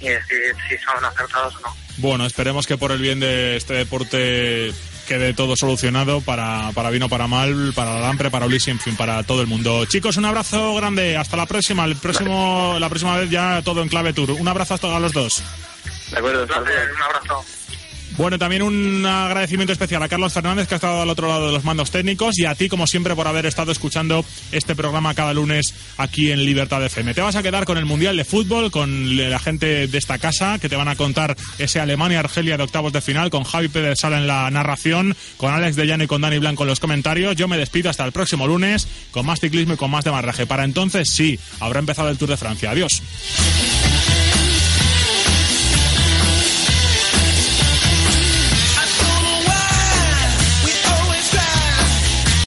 S5: ni decir si son acertados o no.
S2: Bueno, esperemos que por el bien de este deporte quede todo solucionado para, para bien o para mal, para la Lampre, para Ulises, en fin, para todo el mundo. Chicos, un abrazo grande. Hasta la próxima. El próximo, la próxima vez ya todo en clave tour. Un abrazo hasta a los dos.
S6: De acuerdo,
S5: un abrazo.
S2: Bueno, también un agradecimiento especial a Carlos Fernández, que ha estado al otro lado de los mandos técnicos, y a ti, como siempre, por haber estado escuchando este programa cada lunes aquí en Libertad FM. Te vas a quedar con el Mundial de Fútbol, con la gente de esta casa, que te van a contar ese Alemania-Argelia de octavos de final, con Javi Sala en la narración, con Alex de Llano y con Dani Blanco en los comentarios. Yo me despido hasta el próximo lunes, con más ciclismo y con más de marraje. Para entonces, sí, habrá empezado el Tour de Francia. Adiós.